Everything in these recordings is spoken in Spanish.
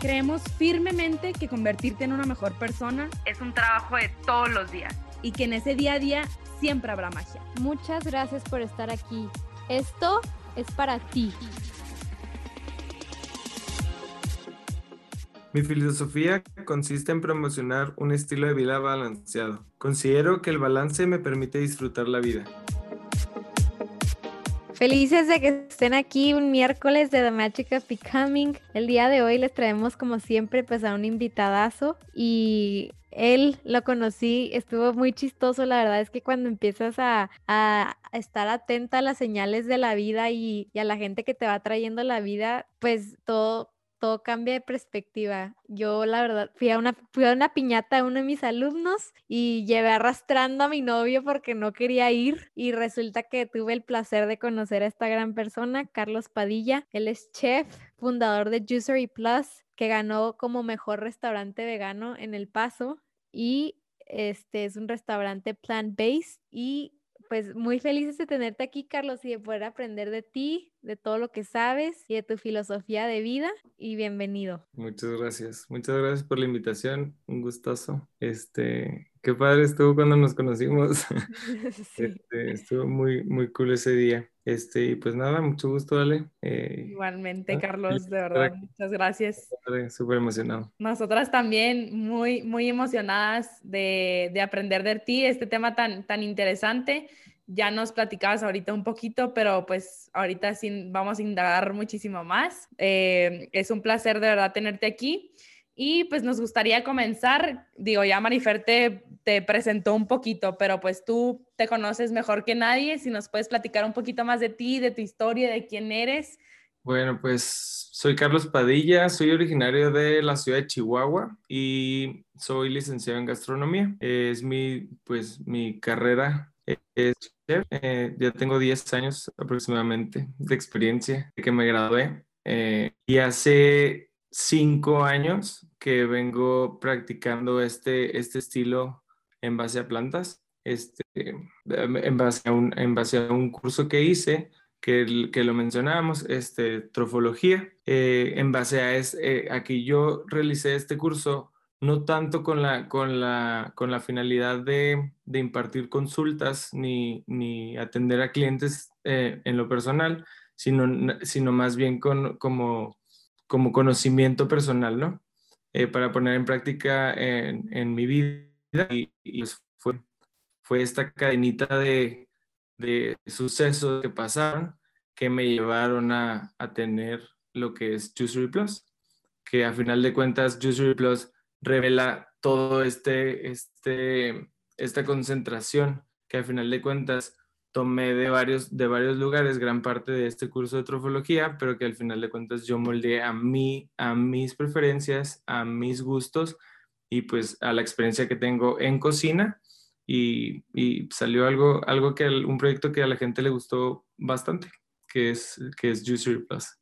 Creemos firmemente que convertirte en una mejor persona es un trabajo de todos los días y que en ese día a día siempre habrá magia. Muchas gracias por estar aquí. Esto es para ti. Mi filosofía consiste en promocionar un estilo de vida balanceado. Considero que el balance me permite disfrutar la vida. Felices de que estén aquí un miércoles de The Magic of Becoming. El día de hoy les traemos como siempre pues a un invitadazo y él lo conocí, estuvo muy chistoso, la verdad es que cuando empiezas a, estar atenta a las señales de la vida y, y a la gente que te va trayendo la vida, pues todo todo cambia de perspectiva. Yo, la verdad, fui a una, fui a una piñata de uno de mis alumnos y llevé arrastrando a mi novio porque no quería ir y resulta que tuve el placer de conocer a esta gran persona, Carlos Padilla. Él es chef, fundador de Juicery Plus, que ganó como mejor restaurante vegano en El Paso y este es un restaurante plant-based y pues muy felices de tenerte aquí, Carlos, y de poder aprender de ti, de todo lo que sabes y de tu filosofía de vida. Y bienvenido. Muchas gracias. Muchas gracias por la invitación. Un gustazo. Este, qué padre estuvo cuando nos conocimos. Este, estuvo muy, muy cool ese día. Este, y pues nada, mucho gusto, Ale. Eh, Igualmente, Carlos, de verdad, muchas gracias. Súper emocionado. Nosotras también muy, muy emocionadas de, de, aprender de ti, este tema tan, tan interesante. Ya nos platicabas ahorita un poquito, pero pues ahorita sí vamos a indagar muchísimo más. Eh, es un placer de verdad tenerte aquí. Y pues nos gustaría comenzar, digo, ya Marifer te, presentó un poquito, pero pues tú te conoces mejor que nadie, si nos puedes platicar un poquito más de ti, de tu historia, de quién eres. Bueno, pues soy Carlos Padilla, soy originario de la ciudad de Chihuahua y soy licenciado en gastronomía. Es mi, pues, mi carrera. Eh, ya tengo 10 años aproximadamente de experiencia de que me gradué. Eh, y hace cinco años que vengo practicando este, este estilo en base a plantas, este, en, base a un, en base a un curso que hice, que, que lo mencionábamos, este, trofología, eh, en base a, es, eh, a que yo realicé este curso no tanto con la, con la, con la finalidad de, de impartir consultas ni, ni, atender a clientes eh, en lo personal, sino, sino más bien con, como como conocimiento personal, ¿no? Eh, para poner en práctica en, mi vida y, pues fue, fue esta cadenita de, de, sucesos que pasaron que me llevaron a, a tener lo que es Juicery Plus, que a final de cuentas Juicery Plus revela todo este, este, esta concentración que a final de cuentas tomé de varios, de varios lugares gran parte de este curso de trofología, pero que al final de cuentas yo moldeé a mí, a mis preferencias, a mis gustos y pues a la experiencia que tengo en cocina y, y salió algo, algo que, un proyecto que a la gente le gustó bastante, que es, que es Juicery Plus.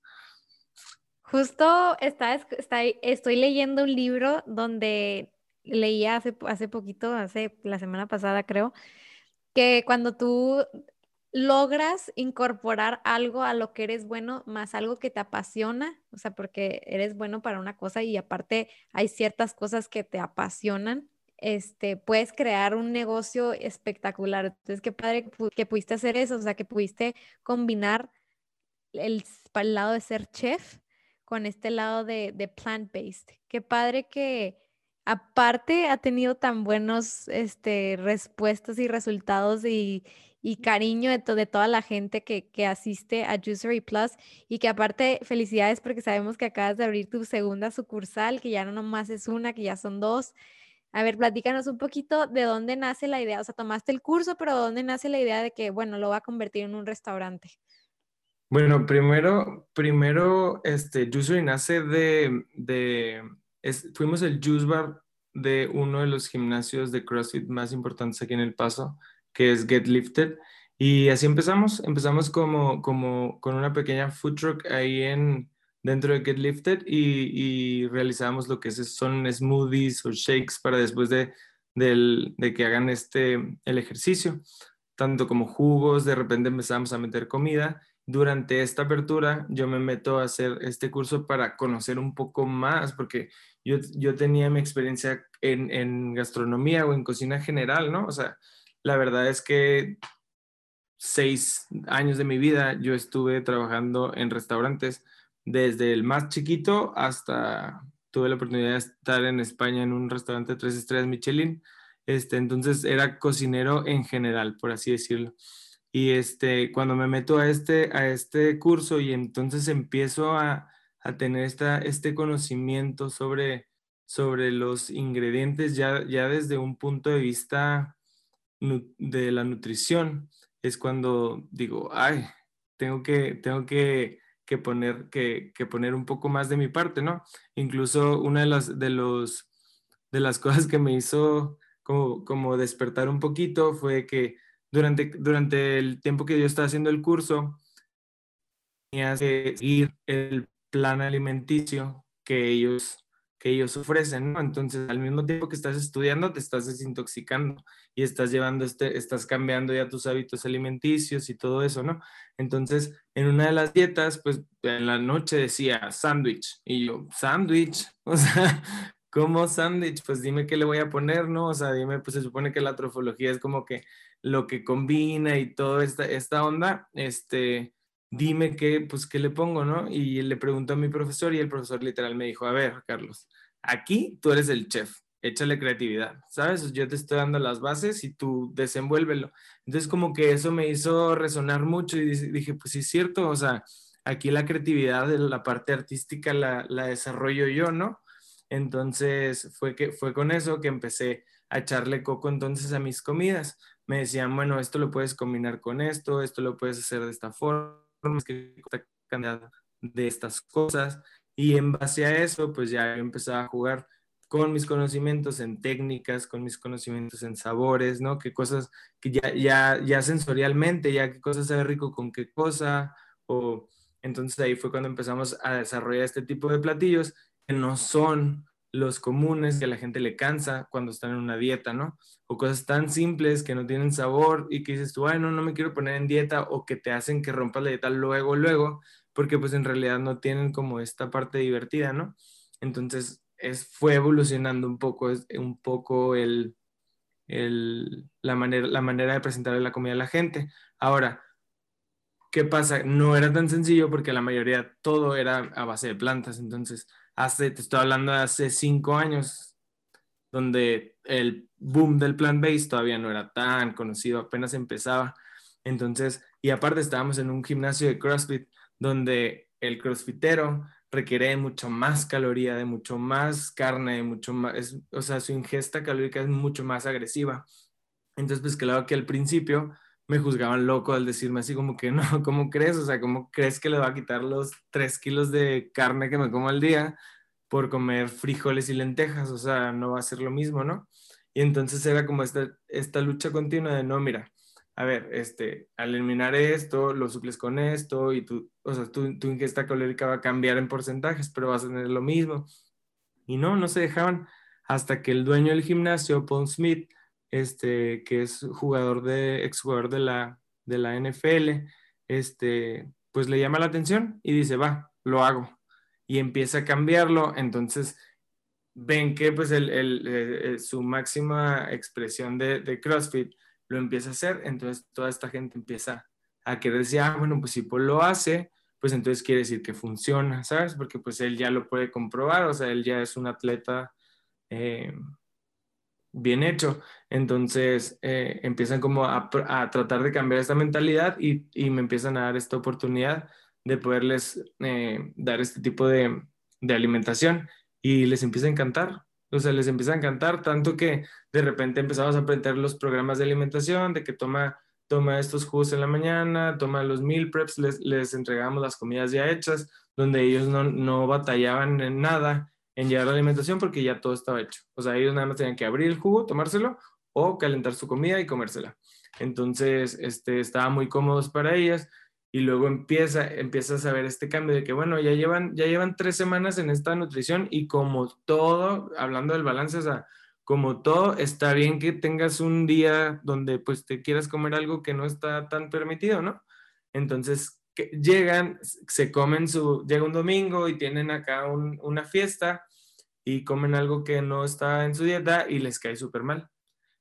Justo está, está, estoy leyendo un libro donde leía hace, hace poquito, hace la semana pasada creo, que cuando tú logras incorporar algo a lo que eres bueno, más algo que te apasiona, o sea, porque eres bueno para una cosa y aparte hay ciertas cosas que te apasionan, este, puedes crear un negocio espectacular. Entonces, qué padre que pudiste hacer eso, o sea, que pudiste combinar el, lado de ser chef con este lado de, de plant-based. Qué padre que aparte ha tenido tan buenos este, respuestas y resultados y, cariño de, toda la gente que, asiste a Juicery Plus y que aparte felicidades porque sabemos que acabas de abrir tu segunda sucursal, que ya no nomás es una, que ya son dos. A ver, platícanos un poquito de dónde nace la idea, o sea, tomaste el curso, pero dónde nace la idea de que, bueno, lo va a convertir en un restaurante. Bueno, primero, primero, este, Juicery nace de fuimos el Juice Bar de uno de los gimnasios de CrossFit más importantes aquí en El Paso, que es Get Lifted. Y así empezamos, empezamos como, como con una pequeña food truck ahí en, dentro de Get Lifted y, y realizamos lo que es, son smoothies o shakes para después de, de que hagan este, el ejercicio, tanto como jugos, de repente empezamos a meter comida. Durante esta apertura yo me meto a hacer este curso para conocer un poco más, porque yo, yo tenía mi experiencia en, en gastronomía o en cocina general, ¿no? O sea, la verdad es que seis años de mi vida yo estuve trabajando en restaurantes, desde el más chiquito hasta tuve la oportunidad de estar en España en un restaurante tres estrellas Michelin. Este, entonces era cocinero en general, por así decirlo. Y este, cuando me meto a este, a este curso y entonces empiezo a, a tener esta, este conocimiento sobre, sobre los ingredientes ya, ya desde un punto de vista de la nutrición, es cuando digo, ay, tengo que, tengo que, que poner, que, que, poner un poco más de mi parte, ¿no? Incluso una de las, de los, de las cosas que me hizo como, como despertar un poquito fue que durante, durante el tiempo que yo estaba haciendo el curso, tenía que seguir el plan alimenticio que ellos que ellos ofrecen, ¿no? Entonces, al mismo tiempo que estás estudiando, te estás desintoxicando y estás llevando, este, estás cambiando ya tus hábitos alimenticios y todo eso, ¿no? Entonces, en una de las dietas, pues en la noche decía sándwich y yo, sándwich, o sea, ¿cómo sándwich? Pues dime qué le voy a poner, ¿no? O sea, dime, pues se supone que la trofología es como que lo que combina y toda esta, esta onda, este, dime qué, pues, qué le pongo, ¿no? Y le preguntó a mi profesor y el profesor literal me dijo, a ver, Carlos, aquí tú eres el chef, échale creatividad, ¿sabes? Yo te estoy dando las bases y tú desenvuélvelo. Entonces como que eso me hizo resonar mucho y dije, pues sí es cierto, o sea, aquí la creatividad la parte artística la, la desarrollo yo, ¿no? Entonces fue, que, fue con eso que empecé a echarle coco entonces a mis comidas. Me decían, bueno, esto lo puedes combinar con esto, esto lo puedes hacer de esta forma que de estas cosas y en base a eso pues ya empezaba a jugar con mis conocimientos en técnicas, con mis conocimientos en sabores, ¿no? Qué cosas que ya, ya, ya sensorialmente, ya qué cosas sabe rico con qué cosa, o entonces ahí fue cuando empezamos a desarrollar este tipo de platillos que no son los comunes que a la gente le cansa cuando están en una dieta, ¿no? O cosas tan simples que no tienen sabor y que dices tú, ay, no, no me quiero poner en dieta o que te hacen que rompas la dieta luego, luego, porque pues en realidad no tienen como esta parte divertida, ¿no? Entonces es, fue evolucionando un poco, un poco el, el, la, manera, la manera de presentarle la comida a la gente. Ahora, ¿qué pasa? No era tan sencillo porque la mayoría todo era a base de plantas, entonces hace, te estoy hablando de hace cinco años, donde el boom del plant-based todavía no era tan conocido, apenas empezaba. Entonces, y aparte estábamos en un gimnasio de CrossFit donde el crossfitero requiere mucho más caloría, de mucho más carne, de mucho más, o sea, su ingesta calórica es mucho más agresiva. Entonces, pues claro que al principio me juzgaban loco al decirme así como que no, ¿cómo crees? O sea, ¿cómo crees que le va a quitar los tres kilos de carne que me como al día por comer frijoles y lentejas? O sea, no va a ser lo mismo, ¿no? Y entonces era como esta, esta lucha continua de, no, mira, a ver, este, al eliminar esto, lo suples con esto y tú, o sea, tu, tu ingesta calórica va a cambiar en porcentajes, pero vas a tener lo mismo. Y no, no se dejaban hasta que el dueño del gimnasio, Paul Smith, este, que es jugador de, exjugador de la, de la NFL, este, pues le llama la atención y dice, va, lo hago. Y empieza a cambiarlo, entonces ven que pues el, el, eh, eh, su máxima expresión de, de, CrossFit lo empieza a hacer, entonces toda esta gente empieza a querer decir, ah, bueno, pues si Paul lo hace, pues entonces quiere decir que funciona, ¿sabes? Porque pues él ya lo puede comprobar, o sea, él ya es un atleta eh, bien hecho. Entonces eh, empiezan como a, tratar de cambiar esta mentalidad y, me empiezan a dar esta oportunidad de poderles eh, dar este tipo de, alimentación y les empieza a encantar. O sea, les empieza a encantar tanto que de repente empezamos a aprender los programas de alimentación, de que toma, toma estos jugos en la mañana, toma los meal preps, les, entregamos las comidas ya hechas, donde ellos no, no batallaban en nada en llevar la alimentación porque ya todo estaba hecho. O sea, ellos nada más tenían que abrir el jugo, tomárselo o calentar su comida y comérsela. Entonces, este, estaba muy cómodos para ellas y luego empieza, empiezas a ver este cambio de que, bueno, ya llevan, ya llevan tres semanas en esta nutrición y como todo, hablando del balance, o sea, como todo, está bien que tengas un día donde pues te quieras comer algo que no está tan permitido, ¿no? Entonces, que llegan, se comen su, llega un domingo y tienen acá una fiesta y comen algo que no está en su dieta y les cae súper mal.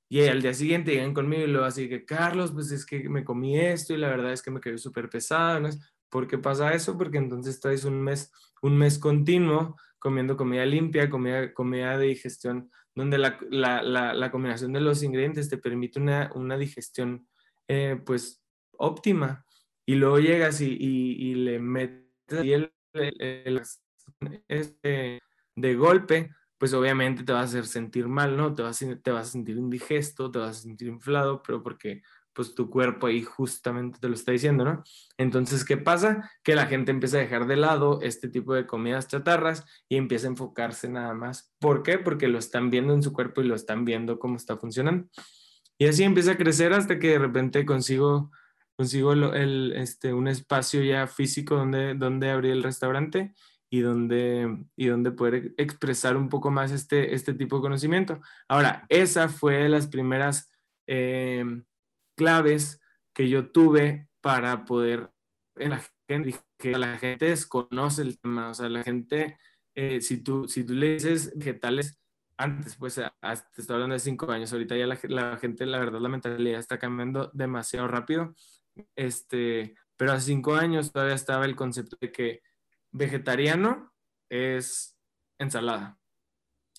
Y al día siguiente llegan conmigo y luego así que, Carlos, pues es que me comí esto y la verdad es que me quedó súper pesado. ¿no? ¿Por qué pasa eso? Porque entonces traes un mes, un mes continuo comiendo comida limpia, comida, comida de digestión, donde la, la, la, combinación de los ingredientes te permite una, una digestión eh, pues óptima y luego llegas y, y, le metes el, este, de golpe, pues obviamente te va a hacer sentir mal, ¿no? Te vas, a, te vas a sentir indigesto, te vas a sentir inflado, pero porque pues tu cuerpo ahí justamente te lo está diciendo, ¿no? Entonces, ¿qué pasa? Que la gente empieza a dejar de lado este tipo de comidas chatarras y empieza a enfocarse nada más. ¿Por qué? Porque lo están viendo en su cuerpo y lo están viendo cómo está funcionando. Y así empieza a crecer hasta que de repente consigo consigo el, este, un espacio ya físico donde, donde abrir el restaurante y donde, y donde poder expresar un poco más este, este tipo de conocimiento. Ahora, esa fue de las primeras em, claves que yo tuve para poder, en la gente, que la gente desconoce el tema, o sea, la gente, eh, si, tú, si tú le dices vegetales, antes, pues, te estoy hablando de cinco años, ahorita ya la, la, gente, la verdad, la mentalidad está cambiando demasiado rápido este, pero hace cinco años todavía estaba el concepto de que vegetariano es ensalada.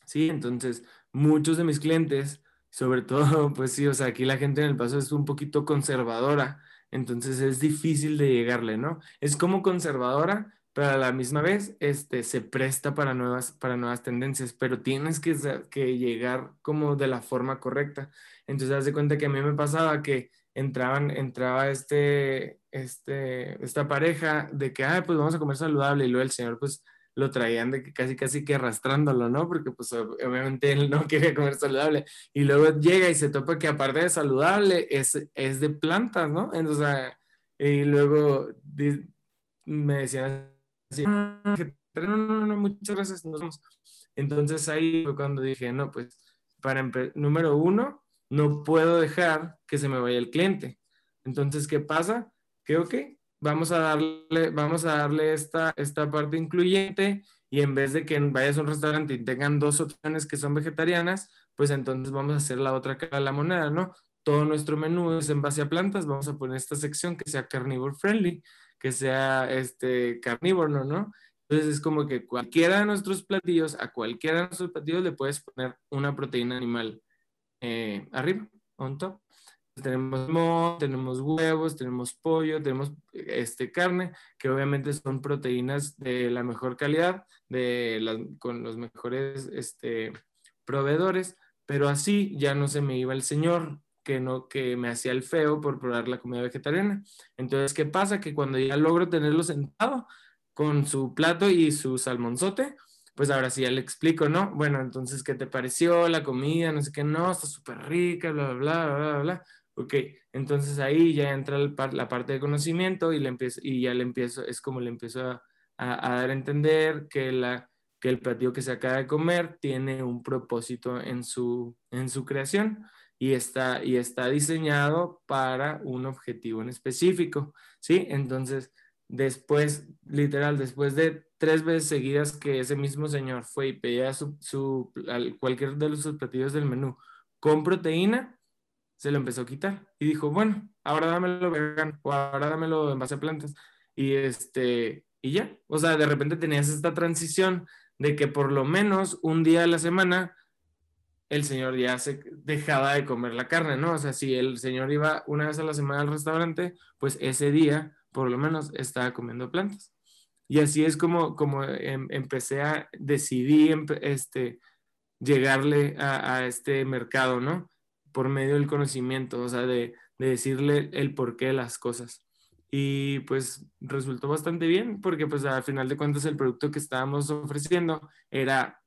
Sí, entonces muchos de mis clientes, sobre todo, pues sí, o sea, aquí la gente en el paso es un poquito conservadora, entonces es difícil de llegarle, ¿no? Es como conservadora, pero a la misma vez este, se presta para nuevas, para nuevas tendencias, pero tienes que, que llegar como de la forma correcta. Entonces, haz de cuenta que a mí me pasaba que entraban, entraba este, este, esta pareja de que, ah, pues vamos a comer saludable y luego el señor pues lo traían de que casi casi que arrastrándolo, ¿no? Porque pues obviamente él no quería comer saludable y luego llega y se topa que aparte de saludable es, es de plantas, ¿no? Entonces, y luego me decían así, no, no, no, muchas gracias, Entonces ahí fue cuando dije, no, pues para número uno, no puedo dejar que se me vaya el cliente. Entonces, ¿qué pasa? Que, ok, vamos a darle, vamos a darle esta, esta parte incluyente y en vez de que vayas a un restaurante y tengan dos opciones que son vegetarianas, pues entonces vamos a hacer la otra cara de la moneda, ¿no? Todo nuestro menú es en base a plantas, vamos a poner esta sección que sea carnívoro friendly, que sea este carnívoro, ¿no? Entonces es como que cualquiera de nuestros platillos, a cualquiera de nuestros platillos le puedes poner una proteína animal eh, arriba, on top. Tenemos tenemos huevos, tenemos pollo, tenemos este, carne, que obviamente son proteínas de la mejor calidad, de con los mejores este, proveedores, pero así ya no se me iba el señor que, no, que me hacía el feo por probar la comida vegetariana. Entonces, ¿qué pasa? Que cuando ya logro tenerlo sentado con su plato y su salmonzote, pues ahora sí ya le explico, ¿no? Bueno, entonces, ¿qué te pareció la comida? No sé qué, no, está súper rica, bla, bla, bla, bla, bla. Ok, entonces ahí ya entra la parte de conocimiento y, le empiezo, y ya le empiezo, es como le empiezo a, dar a entender que, la, que el platillo que se acaba de comer tiene un propósito en su, en su creación y está, y está diseñado para un objetivo en específico, ¿sí? Entonces, después, literal, después de tres veces seguidas que ese mismo señor fue y pedía su, su cualquier de los platillos del menú con proteína, se lo empezó a quitar y dijo, bueno, ahora dámelo vegan o ahora dámelo en base a plantas. Y este, y ya, o sea, de repente tenías esta transición de que por lo menos un día a la semana el señor ya se dejaba de comer la carne, ¿no? O sea, si el señor iba una vez a la semana al restaurante, pues ese día por lo menos estaba comiendo plantas. Y así es como, como em, empecé a decidir este, llegarle a, este mercado, ¿no? Por medio del conocimiento, o sea, de, de decirle el porqué de las cosas. Y pues resultó bastante bien porque pues al final de cuentas el producto que estábamos ofreciendo era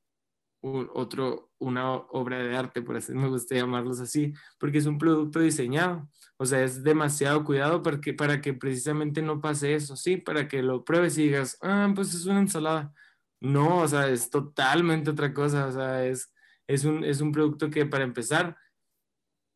otro, una obra de arte, por así me gusta llamarlos así, porque es un producto diseñado. O sea, es demasiado cuidado para que, para que precisamente no pase eso, ¿sí? Para que lo pruebes y digas, ah, pues es una ensalada. No, o sea, es totalmente otra cosa. O sea, es, es, un, es un producto que para empezar,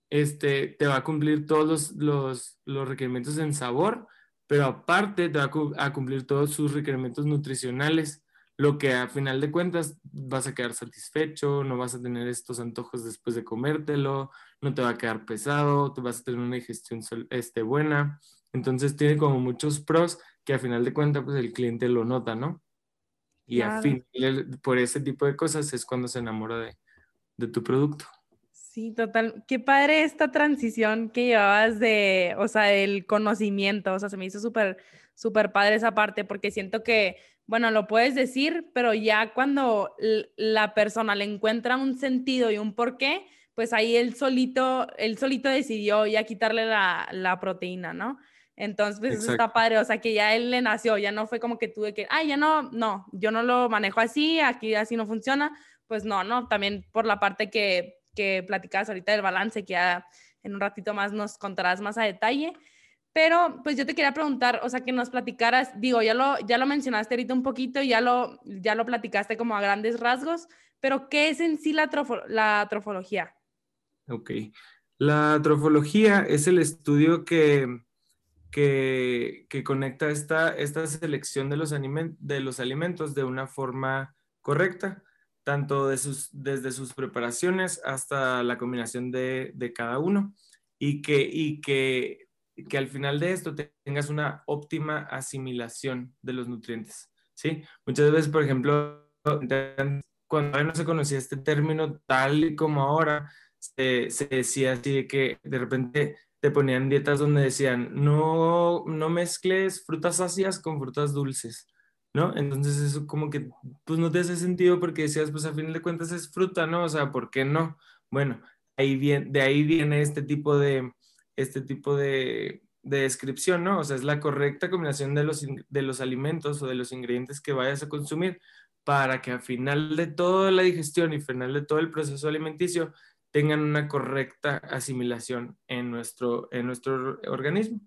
este, te va a cumplir todos los, los, requerimientos en sabor, pero aparte te va a cumplir todos sus requerimientos nutricionales lo que a final de cuentas vas a quedar satisfecho, no vas a tener estos antojos después de comértelo, no te va a quedar pesado, te vas a tener una digestión este, buena. Entonces tiene como muchos pros que a final de cuentas pues el cliente lo nota, ¿no? Y a fin, por ese tipo de cosas es cuando se enamora de, de tu producto. Sí, total. Qué padre esta transición que llevabas de, o sea, del conocimiento. O sea, se me hizo súper, súper padre esa parte porque siento que bueno, lo puedes decir, pero ya cuando la persona le encuentra un sentido y un porqué, pues ahí él solito, él solito decidió ya quitarle la, proteína, ¿no? Entonces, pues eso está padre, o sea, que ya él le nació, ya no fue como que tuve que, ay, ya no, no, yo no lo manejo así, aquí así no funciona, pues no, no, también por la parte que, que platicabas ahorita del balance, que ya en un ratito más nos contarás más a detalle, pero pues yo te quería preguntar, o sea, que nos platicaras, digo, ya lo, ya lo mencionaste ahorita un poquito, ya lo, ya lo platicaste como a grandes rasgos, pero ¿qué es en sí la, la trofología? Ok, la trofología es el estudio que, que, que conecta esta, esta selección de los, de los alimentos de una forma correcta, tanto de sus, desde sus preparaciones hasta la combinación de, de cada uno, y que, y que que al final de esto tengas una óptima asimilación de los nutrientes, ¿sí? Muchas veces, por ejemplo, cuando no se conocía este término tal y como ahora, se, decía así de que de repente te ponían dietas donde decían, no, no mezcles frutas ácidas con frutas dulces, ¿no? Entonces eso como que, pues no te hace sentido porque decías, pues a fin de cuentas es fruta, ¿no? O sea, ¿por qué no? Bueno, ahí viene, de ahí viene este tipo de, este tipo de, descripción, ¿no? O sea, es la correcta combinación de los, de los alimentos o de los ingredientes que vayas a consumir para que al final de toda la digestión y al final de todo el proceso alimenticio tengan una correcta asimilación en nuestro, en nuestro organismo.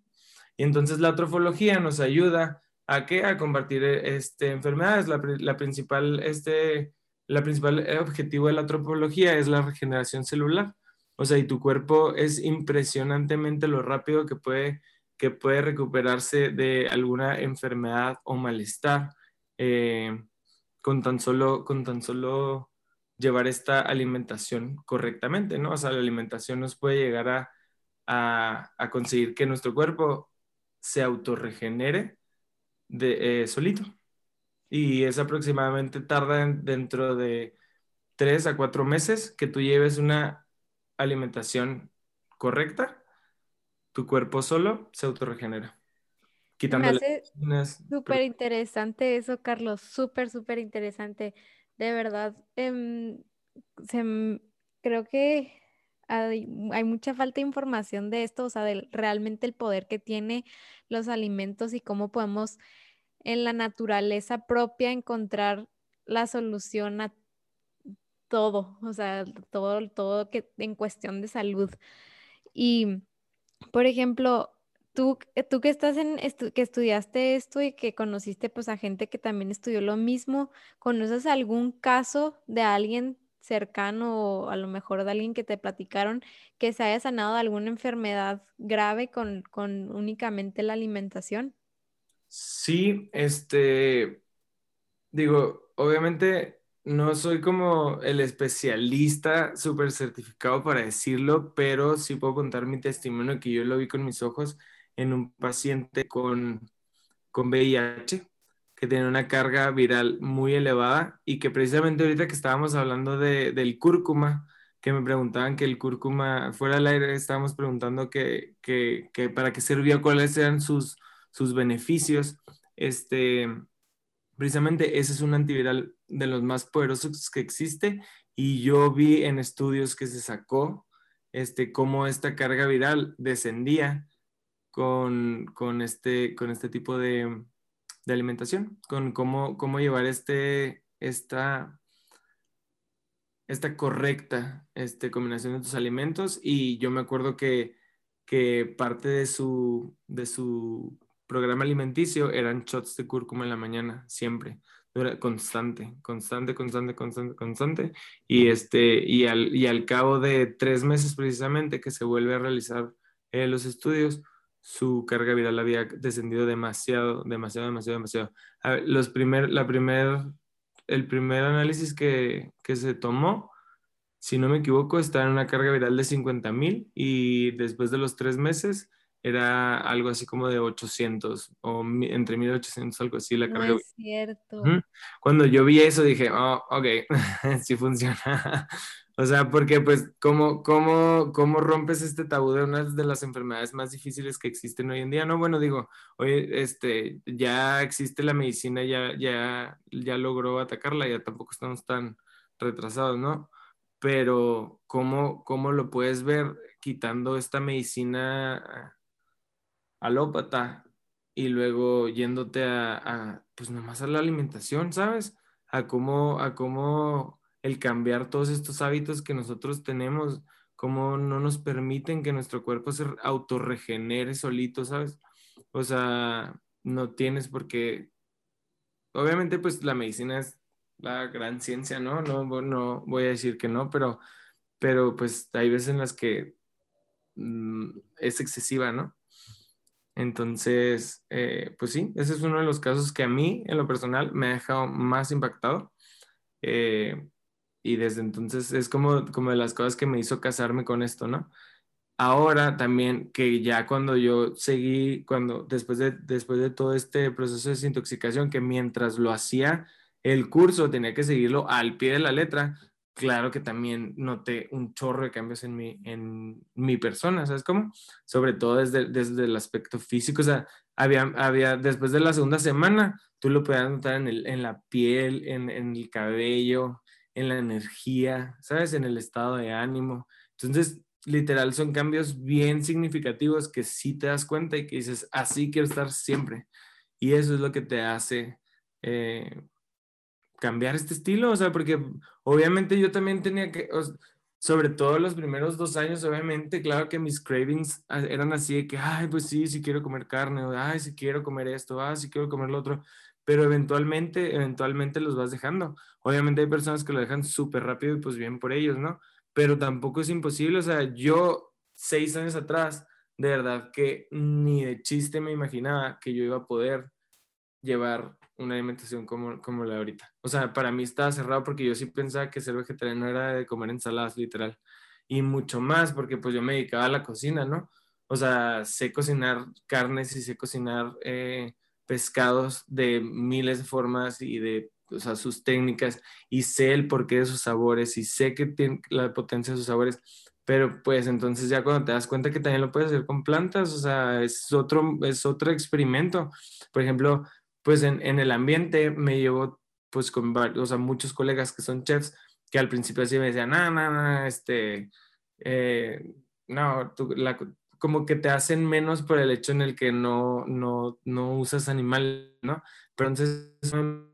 Y entonces la trofología nos ayuda a qué? A combatir este, enfermedades. La, la, principal, este, la principal objetivo de la trofología es la regeneración celular. O sea, y tu cuerpo es impresionantemente lo rápido que puede, que puede recuperarse de alguna enfermedad o malestar eh, con, tan solo, con tan solo llevar esta alimentación correctamente, ¿no? O sea, la alimentación nos puede llegar a, a, conseguir que nuestro cuerpo se autorregenere de, eh, solito. Y es aproximadamente tarda dentro de tres a cuatro meses que tú lleves una alimentación correcta, tu cuerpo solo se autorregenera. Quitándole. Súper interesante eso, Carlos. Súper, súper interesante. De verdad, em, creo que hay, mucha falta de información de esto, o sea, de realmente el poder que tiene los alimentos y cómo podemos en la naturaleza propia encontrar la solución a todo, o sea, todo, todo que en cuestión de salud. Y, por ejemplo, tú, eh, tú que estás en, que estudiaste esto y que conociste pues a gente que también estudió lo mismo, ¿conoces algún caso de alguien cercano o a lo mejor de alguien que te platicaron que se haya sanado de alguna enfermedad grave con, con únicamente la alimentación? Sí, este, digo, obviamente no soy como el especialista súper certificado para decirlo, pero sí puedo contar mi testimonio que yo lo vi con mis ojos en un paciente con, con VIH que tiene una carga viral muy elevada y que precisamente ahorita que estábamos hablando de, del cúrcuma, que me preguntaban que el cúrcuma fuera del aire, estábamos preguntando que, que, que para qué servía, cuáles eran sus, sus beneficios. Este, precisamente ese es un antiviral de los más poderosos que existe y yo vi en estudios que se sacó este, cómo esta carga viral descendía con, con, este, con este tipo de, de alimentación, con cómo, cómo llevar este, esta, esta correcta este, combinación de tus alimentos. Y yo me acuerdo que, que parte de su, de su programa alimenticio eran shots de cúrcuma en la mañana, siempre, constante, constante, constante, constante, constante. Y, este, y, al, y al cabo de tres meses precisamente que se vuelve a realizar eh, los estudios, su carga viral había descendido demasiado, demasiado, demasiado, demasiado. los primer, la primer, el primer análisis que, que se tomó, si no me equivoco, estaba en una carga viral de 50 mil y después de los tres meses era algo así como de 800 o entre 1800, algo así la carga. No es cierto. Cuando yo vi eso dije, oh, ok, sí funciona. O sea, porque pues, ¿cómo, cómo, ¿cómo rompes este tabú de una de las enfermedades más difíciles que existen hoy en día? No, bueno, digo, hoy este, ya existe la medicina, ya, ya, ya logró atacarla, ya tampoco estamos tan retrasados, ¿no? Pero, ¿cómo, cómo lo puedes ver quitando esta medicina alópata y luego yéndote a, pues nomás a la alimentación, ¿sabes? A cómo, a cómo el cambiar todos estos hábitos que nosotros tenemos, cómo no nos permiten que nuestro cuerpo se autorregenere solito, ¿sabes? O sea, no tienes porque, obviamente, pues la medicina es la gran ciencia, ¿no? No, no voy a decir que no, pero, pero pues hay veces en las que mm, es excesiva, ¿no? Entonces, eh, pues sí, ese es uno de los casos que a mí, en lo personal, me ha dejado más impactado. Eh, y desde entonces es como, como de las cosas que me hizo casarme con esto, ¿no? Ahora también que ya cuando yo seguí, cuando después de, después de todo este proceso de desintoxicación, que mientras lo hacía el curso tenía que seguirlo al pie de la letra, claro que también noté un chorro de cambios en mi, en mi persona, ¿sabes cómo? Sobre todo desde, desde el aspecto físico, o sea, había, había, después de la segunda semana, tú lo podías notar en, el, en la piel, en, en, el cabello, en la energía, ¿sabes? En el estado de ánimo. Entonces, literal, son cambios bien significativos que sí te das cuenta y que dices, así quiero estar siempre. Y eso es lo que te hace... Eh, cambiar este estilo, o sea, porque obviamente yo también tenía que, sobre todo los primeros dos años, obviamente, claro que mis cravings ah, eran así de que, ay, pues sí, sí quiero comer carne, o ay, sí quiero comer esto, ay, sí quiero comer lo otro, pero eventualmente, eventualmente los vas dejando. Obviamente hay personas que lo dejan súper rápido y pues bien por ellos, ¿no? Pero tampoco es imposible, o sea, yo seis años atrás, de verdad que ni de chiste me imaginaba que yo iba a poder llevar una alimentación como, como la de ahorita. O sea, para mí estaba cerrado porque yo sí pensaba que ser vegetariano era de comer ensaladas, literal. Y mucho más porque pues yo me dedicaba a la cocina, ¿no? O sea, sé cocinar carnes y sé cocinar eh, pescados de miles de formas y de, o sea, sus técnicas y sé el porqué de sus sabores y sé que tiene la potencia de sus sabores. Pero pues entonces ya cuando te das cuenta que también lo puedes hacer con plantas, o sea, es otro, es otro experimento. Por ejemplo, pues en, en el ambiente me llevo pues con varios, o sea, muchos colegas que son chefs que al principio así me decían, no, no, no, este, eh, no, como que te hacen menos por el hecho en el que no, no, no usas animal, ¿no? Entonces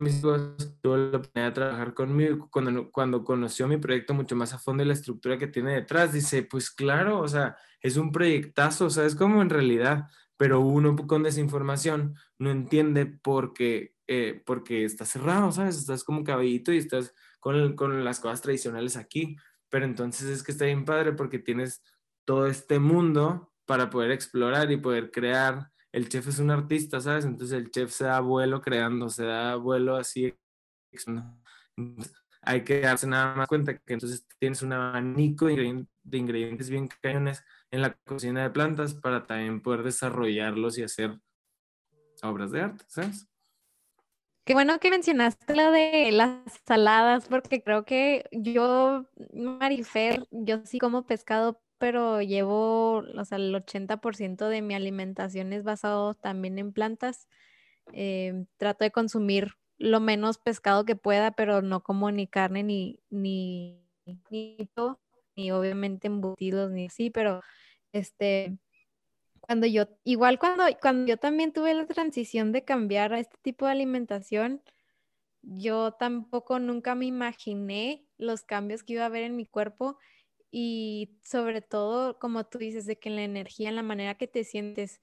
mis hijos tuvo la oportunidad de trabajar conmigo cuando, cuando conoció mi proyecto mucho más a fondo y la estructura que tiene detrás, dice, pues claro, o sea, es un proyectazo, o sea, es como en realidad, pero uno con desinformación no entiende porque, eh, porque está cerrado, ¿sabes? Estás como cabellito y estás con, con las cosas tradicionales aquí, pero entonces es que está bien padre porque tienes todo este mundo para poder explorar y poder crear. El chef es un artista, ¿sabes? Entonces el chef se da vuelo creando, se da vuelo así. hay que darse nada más cuenta que entonces tienes un abanico de ingredientes bien cañones en la cocina de plantas para también poder desarrollarlos y hacer obras de arte, ¿sabes? Qué bueno que mencionaste lo de las saladas, porque creo que yo, Marifer, yo sí como pescado, pero llevo, o el 80% de mi alimentación es basado también en plantas. Em, trato de consumir lo menos pescado que pueda, pero no como ni carne ni, ni, ni, ni obviamente embutidos ni así, pero este, cuando yo, igual cuando, cuando yo también tuve la transición de cambiar a este tipo de alimentación, yo tampoco nunca me imaginé los cambios que iba a haber en mi cuerpo y sobre todo, como tú dices, de que en la energía, en la manera que te sientes.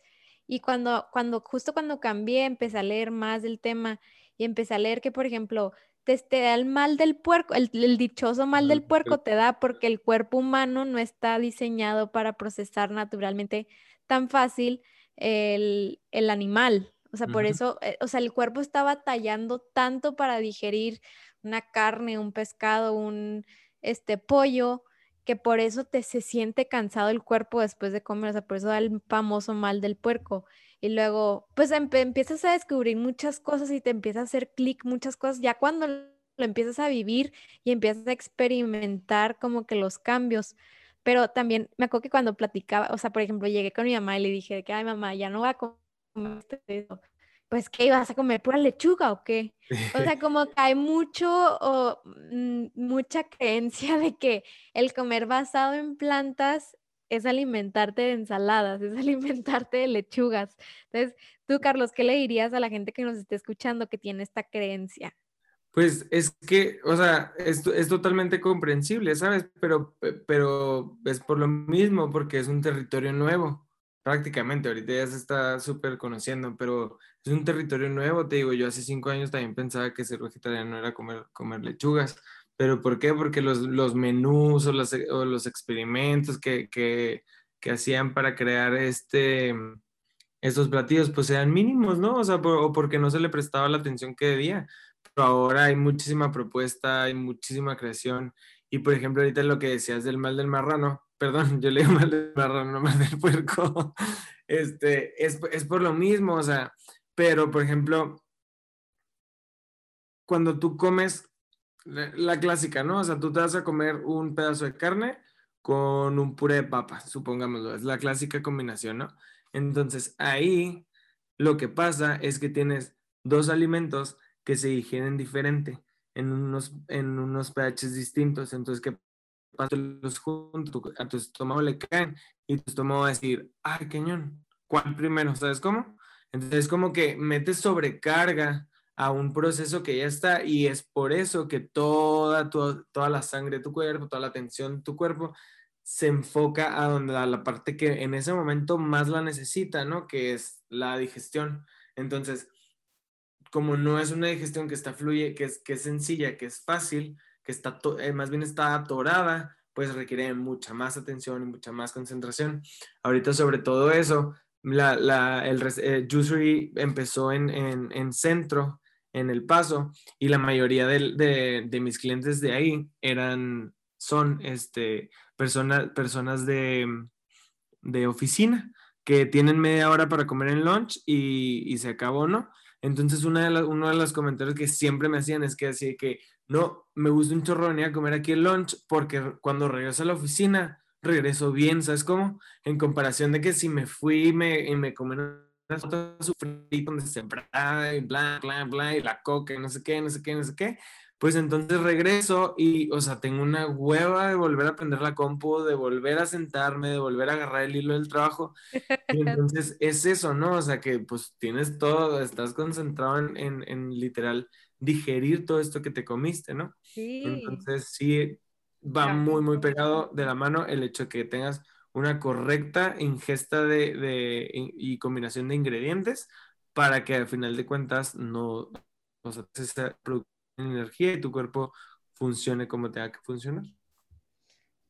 Y cuando, cuando, justo cuando cambié, empecé a leer más del tema y empecé a leer que, por ejemplo, te, da el mal del puerco, el, dichoso mal del puerco te da porque el cuerpo humano no está diseñado para procesar naturalmente tan fácil el, animal. O sea, por eso, eh, o sea, el cuerpo está batallando tanto para digerir una carne, un pescado, un este pollo, que por eso te se siente cansado el cuerpo después de comer, o sea, por eso da el famoso mal del puerco. Y luego, pues empiezas a descubrir muchas cosas y te empieza a hacer clic muchas cosas, ya cuando lo empiezas a vivir y empiezas a experimentar como que los cambios. Pero también me acuerdo que cuando platicaba, o sea, por ejemplo, llegué con mi mamá y le dije que, ay, mamá, ya no voy a comer esto pues ¿qué ibas a comer pura lechuga o qué? O sea, como que hay mucho o, mm, mucha creencia de que el comer basado en plantas es alimentarte de ensaladas, es alimentarte de lechugas. Entonces, tú, Carlos, ¿qué le dirías a la gente que nos esté escuchando que tiene esta creencia? Pues es que, o sea, esto es totalmente comprensible, ¿sabes? Pero, pero es por lo mismo, porque es un territorio nuevo prácticamente, ahorita ya se está súper conociendo, pero es un territorio nuevo, te digo, yo hace cinco años también pensaba que ser vegetariano era comer, comer lechugas, pero ¿por qué? Porque los, los menús o los, los experimentos que, que, que, hacían para crear este, estos platillos, pues eran mínimos, ¿no? O sea, o porque no se le prestaba la atención que debía, pero ahora hay muchísima propuesta, hay muchísima creación, y por ejemplo, ahorita lo que decías del mal del marrano, perdón, yo leo mal del marrano, no mal del puerco, este, es, es por lo mismo, o sea, pero por ejemplo, cuando tú comes la, clásica, ¿no? O sea, tú te vas a comer un pedazo de carne con un puré de papa, supongámoslo, es la clásica combinación, ¿no? Entonces ahí lo que pasa es que tienes dos alimentos que se digieren diferente en unos, en unos pHs distintos, entonces ¿qué los juntos, a tu estómago le caen y tu estómago va a decir, ay, cañón, ¿cuál primero? ¿Sabes cómo? Entonces, como que metes sobrecarga a un proceso que ya está y es por eso que toda, toda, la sangre de tu cuerpo, toda la tensión de tu cuerpo se enfoca a donde a la parte que en ese momento más la necesita, ¿no? Que es la digestión. Entonces, como no es una digestión que está fluye, que es, que es sencilla, que es fácil, está, eh, más bien está atorada, pues requiere mucha más atención y mucha más concentración. Ahorita sobre todo eso, la, la, el eh, empezó en, en, en, centro, en El Paso, y la mayoría de, de, mis clientes de ahí eran, son este, personas personas de, de oficina que tienen media hora para comer en lunch y, y se acabó, ¿no? Entonces, una de uno de los comentarios que siempre me hacían es que decía que no, me gusta un chorro venir a comer aquí el lunch porque cuando regreso a la oficina, regreso bien, ¿sabes cómo? En comparación de que si me fui me, y me comí una sufrí donde se y bla, bla, bla, y la coca y no sé qué, no sé qué, no sé qué, pues entonces regreso y, o sea, tengo una hueva de volver a aprender la compu, de volver a sentarme, de volver a agarrar el hilo del trabajo. Y entonces es eso, ¿no? O sea, que pues tienes todo, estás concentrado en, en, en literal digerir todo esto que te comiste, ¿no? Sí. Entonces sí, va muy, muy pegado de la mano el hecho de que tengas una correcta ingesta de, de, y combinación de ingredientes para que al final de cuentas no, o sea, se energía y tu cuerpo funcione como tenga que funcionar.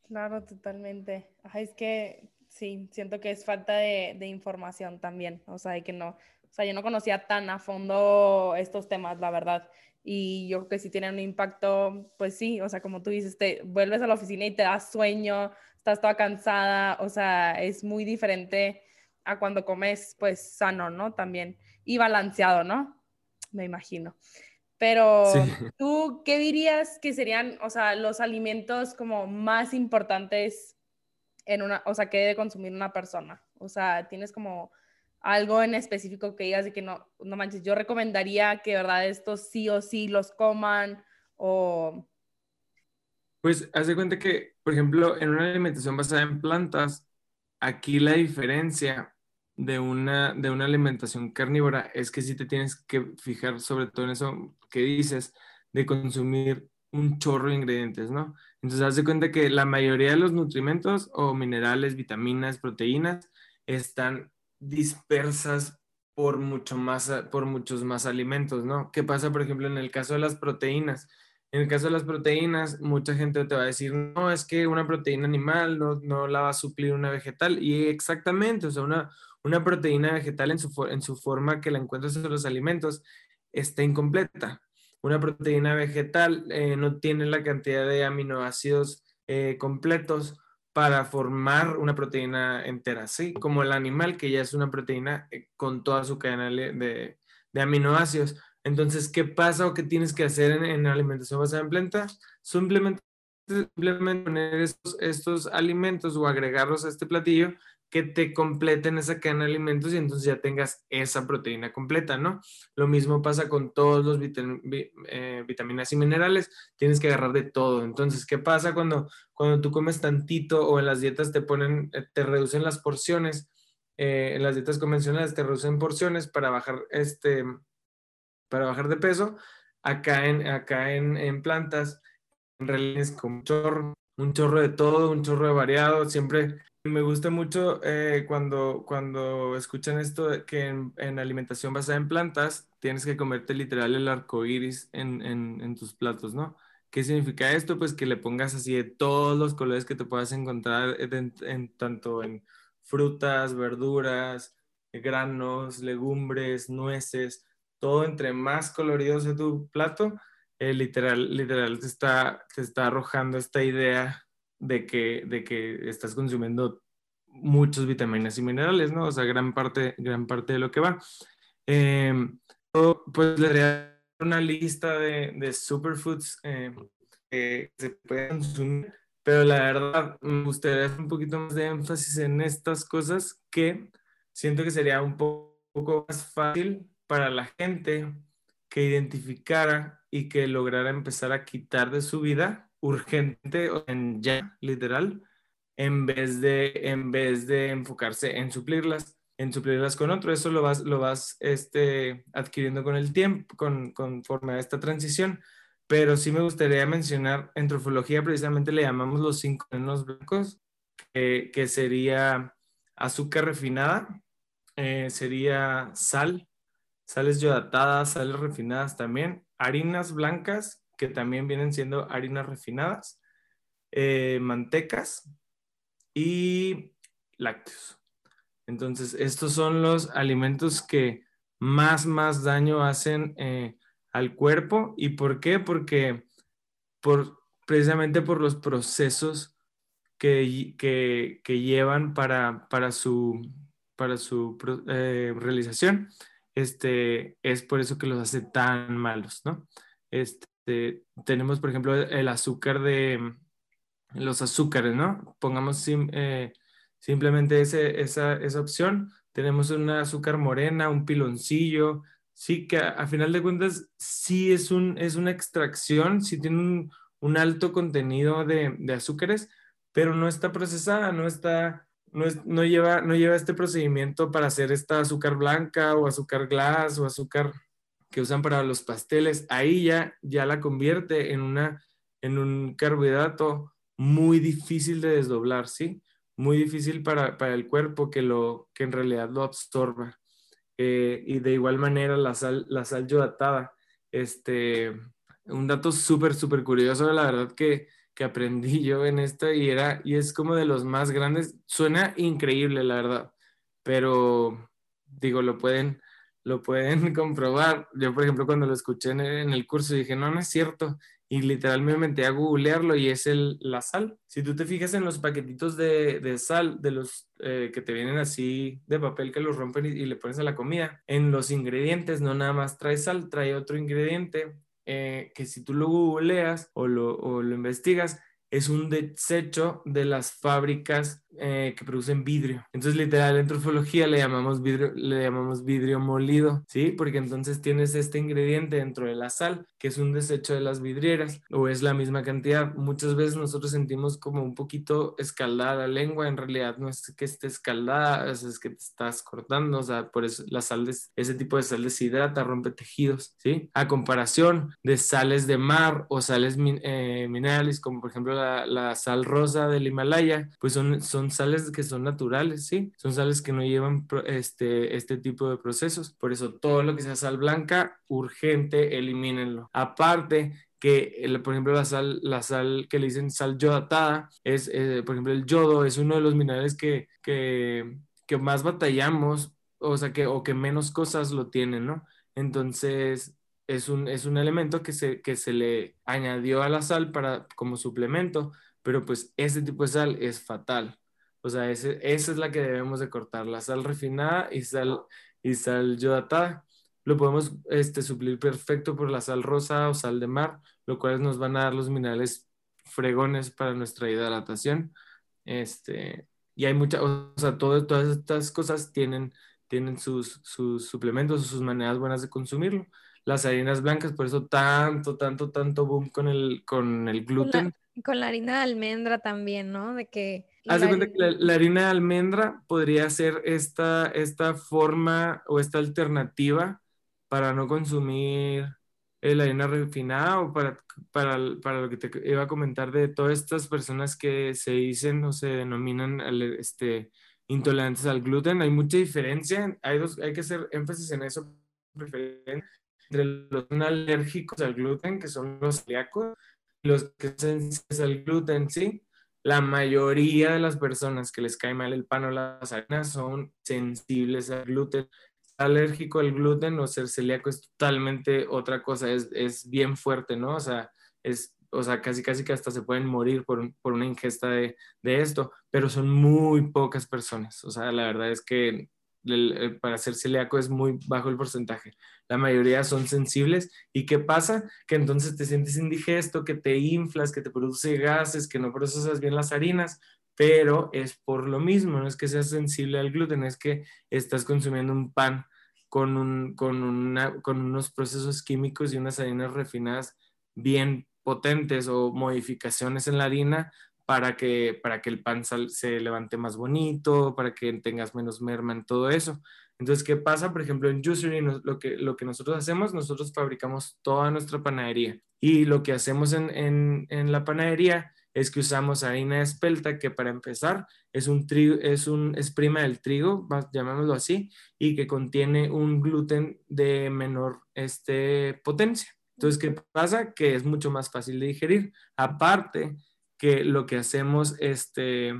Claro, totalmente. es que sí, siento que es falta de, de, información también, o sea, de que no, o sea, yo no conocía tan a fondo estos temas, la verdad. Y yo creo que sí tienen un impacto, pues sí, o sea, como tú dices, te vuelves a la oficina y te das sueño, estás toda cansada, o sea, es muy diferente a cuando comes, pues sano, ¿no? También, y balanceado, ¿no? Me imagino. Pero tú, ¿qué dirías que serían, o sea, los alimentos como más importantes en una, o sea, que debe consumir una persona? O sea, tienes como algo en específico que digas de que no, no manches, yo recomendaría que, ¿verdad? Estos sí o sí los coman o... Pues, haz de cuenta que, por ejemplo, en una alimentación basada en plantas, aquí la diferencia de una, de una alimentación carnívora es que sí te tienes que fijar sobre todo en eso que dices, de consumir un chorro de ingredientes, ¿no? Entonces, haz de cuenta que la mayoría de los nutrimentos o minerales, vitaminas, proteínas están dispersas por, mucho más, por muchos más alimentos, ¿no? ¿Qué pasa, por ejemplo, en el caso de las proteínas? En el caso de las proteínas, mucha gente te va a decir, no, es que una proteína animal no, no la va a suplir una vegetal. Y exactamente, o sea, una, una proteína vegetal en su, en su forma que la encuentras en los alimentos está incompleta. Una proteína vegetal eh, no tiene la cantidad de aminoácidos eh, completos para formar una proteína entera, ¿sí? Como el animal, que ya es una proteína eh, con toda su cadena de, de, aminoácidos. Entonces, ¿qué pasa o qué tienes que hacer en, en alimentación basada en plantas? Simplemente, simplemente poner estos, estos alimentos o agregarlos a este platillo que te completen esa cadena de alimentos y entonces ya tengas esa proteína completa, ¿no? Lo mismo pasa con todos los eh, vitaminas y minerales, tienes que agarrar de todo. Entonces, ¿qué pasa cuando, cuando tú comes tantito o en las dietas te ponen, eh, te reducen las porciones? Eh, en las dietas convencionales te reducen porciones para bajar, este, para bajar de peso. Acá en, acá en, en plantas, en realidad como un chorro, un chorro de todo, un chorro de variado, siempre me gusta mucho eh, cuando, cuando escuchan esto que en, alimentación basada en plantas tienes que comerte literal el arco iris en, en, tus platos, ¿no? ¿Qué significa esto? Pues que le pongas así de todos los colores que te puedas encontrar en, tanto en frutas, verduras, granos, legumbres, nueces, todo entre más colorido sea tu plato, eh, literal, literal te está, te está arrojando esta idea de que, de que estás consumiendo muchos vitaminas y minerales, ¿no? O sea, gran parte, gran parte de lo que va. Eh, pues le daría una lista de, de superfoods eh, que se pueden consumir, pero la verdad me gustaría hacer un poquito más de énfasis en estas cosas que siento que sería un poco más fácil para la gente que identificara y que lograra empezar a quitar de su vida urgente en ya, literal, en vez de, en vez de enfocarse en suplirlas, en suplirlas con otro. Eso lo vas, lo vas este, adquiriendo con el tiempo, con, conforme a esta transición. Pero sí me gustaría mencionar, en trofología precisamente le llamamos los cinco venenos blancos, que sería azúcar refinada, eh, sería sal, sales yodatadas, sales refinadas también, harinas blancas, que también vienen siendo harinas refinadas, eh, mantecas y lácteos. Entonces, estos son los alimentos que más, más daño hacen eh, al cuerpo. ¿Y por qué? Porque por, precisamente por los procesos que, llevan para, para su, para su eh, realización. Este, es por eso que los hace tan malos, ¿no? Este, este, tenemos, por ejemplo, el azúcar de mm, los azúcares, ¿no? Pongamos eh, simplemente ese, esa, esa, opción. Tenemos una azúcar morena, un piloncillo, sí que a, final de cuentas sí es, un, es una extracción, sí tiene un, un alto contenido de, de, azúcares, pero no está procesada, no está... No, es, no, lleva, no lleva este procedimiento para hacer esta azúcar blanca o azúcar glass o azúcar que usan para los pasteles, ahí ya, ya la convierte en, una, en un carbohidrato muy difícil de desdoblar, ¿sí? Muy difícil para, el cuerpo que, lo, que en realidad lo absorba. Eh, y de igual manera la sal, la sal yodatada. Este, un dato súper, súper curioso, la verdad que, que aprendí yo en esto y, era, y es como de los más grandes. Suena increíble, la verdad, pero digo, lo pueden, lo pueden comprobar. Yo, por ejemplo, cuando lo escuché en el, curso dije, no, no es cierto. Y literalmente a googlearlo y es el, la sal. Si tú te fijas en los paquetitos de, de sal, de los eh, que te vienen así de papel que los rompen y, le pones a la comida, en los ingredientes no nada más trae sal, trae otro ingrediente eh, que si tú lo googleas o lo, o lo investigas, es un desecho de las fábricas eh, que producen vidrio. Entonces, literal, en trofología le llamamos vidrio, le llamamos vidrio molido, ¿sí? Porque entonces tienes este ingrediente dentro de la sal, que es un desecho de las vidrieras, o es la misma cantidad. Muchas veces nosotros sentimos como un poquito escaldada la lengua, en realidad no es que esté escaldada, es, que te estás cortando, o sea, por eso la sal, ese tipo de sal deshidrata, rompe tejidos, ¿sí? A comparación de sales de mar o sales eh, minerales, como por ejemplo la, sal rosa del Himalaya, pues son, son sales que son naturales, ¿sí? Son sales que no llevan este, este tipo de procesos. Por eso todo lo que sea sal blanca, urgente, elimínenlo. Aparte, que, por ejemplo, la sal, la sal que le dicen sal yodatada, es, eh, por ejemplo, el yodo es uno de los minerales que, que, que, más batallamos, o sea, que, o que menos cosas lo tienen, ¿no? Entonces, es un, es un elemento que se, que se le añadió a la sal para, como suplemento, pero pues ese tipo de sal es fatal. O sea, ese, esa es la que debemos de cortar, la sal refinada y sal, y sal yodatada. Lo podemos este, suplir perfecto por la sal rosa o sal de mar, lo cual nos van a dar los minerales fregones para nuestra hidratación. Este, y hay muchas, o sea, todas estas cosas tienen, tienen sus, sus suplementos sus maneras buenas de consumirlo las harinas blancas, por eso tanto, tanto, tanto boom con el, con el gluten. Con la, harina de almendra también, ¿no? De que... Haz de cuenta que la, harina de almendra podría ser esta, esta forma o esta alternativa para no consumir la harina refinada o para, para, para, lo que te iba a comentar de todas estas personas que se dicen o se denominan este, intolerantes al gluten. Hay mucha diferencia, hay, dos, hay que hacer énfasis en eso entre los alérgicos al gluten, que son los celíacos, los que son al gluten, sí. La mayoría de las personas que les cae mal el pan o las harinas son sensibles al gluten. Alérgico al gluten o ser celíaco es totalmente otra cosa, es, es bien fuerte, ¿no? O sea, es, o sea, casi casi que hasta se pueden morir por, por una ingesta de, de esto, pero son muy pocas personas. O sea, la verdad es que para ser celíaco es muy bajo el porcentaje. La mayoría son sensibles. ¿Y qué pasa? Que entonces te sientes indigesto, que te inflas, que te produce gases, que no procesas bien las harinas, pero es por lo mismo, no es que seas sensible al gluten, es que estás consumiendo un pan con, unos procesos químicos y unas harinas refinadas bien potentes o modificaciones en la harina para que, para que el pan se levante más bonito, para que tengas menos merma en todo eso. Entonces, ¿qué pasa? Por ejemplo, en Juicery, lo que, lo que nosotros hacemos, nosotros fabricamos toda nuestra panadería. Y lo que hacemos en, en, en la panadería es que usamos harina de espelta, que para empezar es un trigo, es un es prima del trigo, llamémoslo así, y que contiene un gluten de menor este, potencia. Entonces, ¿qué pasa? Que es mucho más fácil de digerir. Aparte, que lo que hacemos este,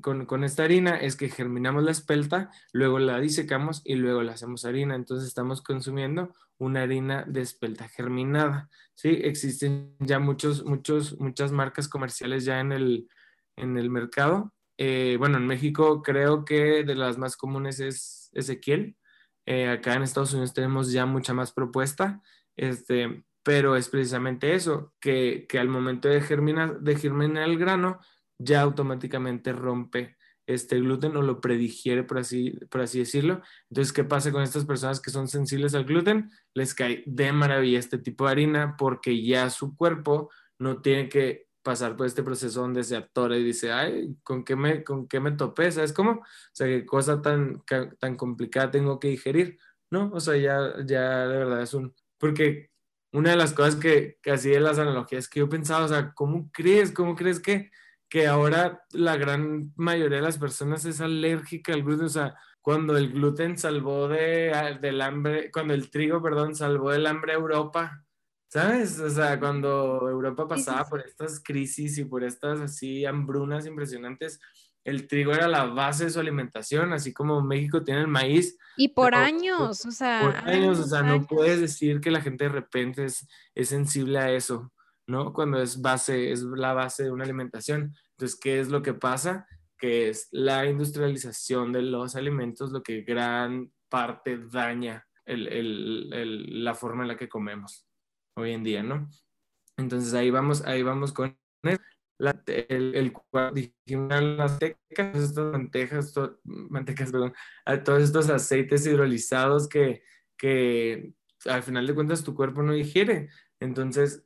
con, esta harina es que germinamos la espelta, luego la disecamos y luego la hacemos harina. Entonces estamos consumiendo una harina de espelta germinada. ¿sí? Existen ya muchos, muchos, muchas marcas comerciales ya en el, en el mercado. Eh, bueno, en México creo que de las más comunes es Ezequiel. Eh, acá en Estados Unidos tenemos ya mucha más propuesta. Este, pero es precisamente eso, que, al momento de germinar, de germinar el grano, ya automáticamente rompe este gluten o lo predigiere, por así, por así decirlo. Entonces, ¿qué pasa con estas personas que son sensibles al gluten? Les cae de maravilla este tipo de harina porque ya su cuerpo no tiene que pasar por este proceso donde se atora y dice, ay, ¿con qué me, con qué me topé? ¿Sabes cómo? O sea, qué cosa tan, tan complicada tengo que digerir, ¿no? O sea, ya, ya de verdad es un... Porque una de las cosas que, que así de las analogías que yo pensaba, o sea, ¿cómo crees? ¿Cómo crees que, que ahora la gran mayoría de las personas es alérgica al gluten? O sea, cuando el gluten salvó de, del hambre, cuando el trigo, perdón, salvó del hambre a Europa, ¿sabes? O sea, cuando Europa pasaba por estas crisis y por estas así hambrunas impresionantes, el trigo era la base de su alimentación, así como México tiene el maíz. Y por años, o sea. Por años, o sea, no puedes decir que la gente de repente es, es sensible a eso, ¿no? Cuando es base, es la base de una alimentación. Entonces, ¿qué es lo que pasa? Que es la industrialización de los alimentos lo que gran parte daña el, el, el, la forma en la que comemos hoy en día, ¿no? Entonces ahí vamos, ahí vamos con el, el las mantecas, estas mantejas, mantecas, perdón, todos estos aceites hidrolizados que, que al final de cuentas tu cuerpo no digiere. Entonces,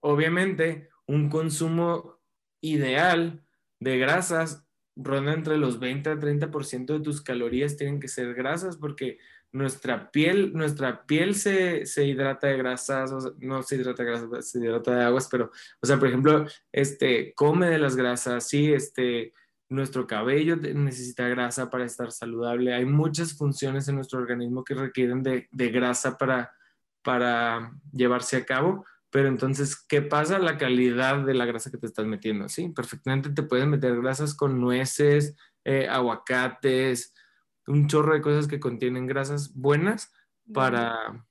obviamente, un consumo ideal de grasas ronda entre los 20 a 30% de tus calorías tienen que ser grasas porque nuestra piel, nuestra piel se, se hidrata de grasas, no se hidrata de grasas, se hidrata de aguas, pero, o sea, por ejemplo, este, come de las grasas, sí, este, nuestro cabello necesita grasa para estar saludable. Hay muchas funciones en nuestro organismo que requieren de, de grasa para, para llevarse a cabo. Pero entonces, ¿qué pasa? La calidad de la grasa que te estás metiendo, ¿sí? Perfectamente te puedes meter grasas con nueces, eh, aguacates, un chorro de cosas que contienen grasas buenas para,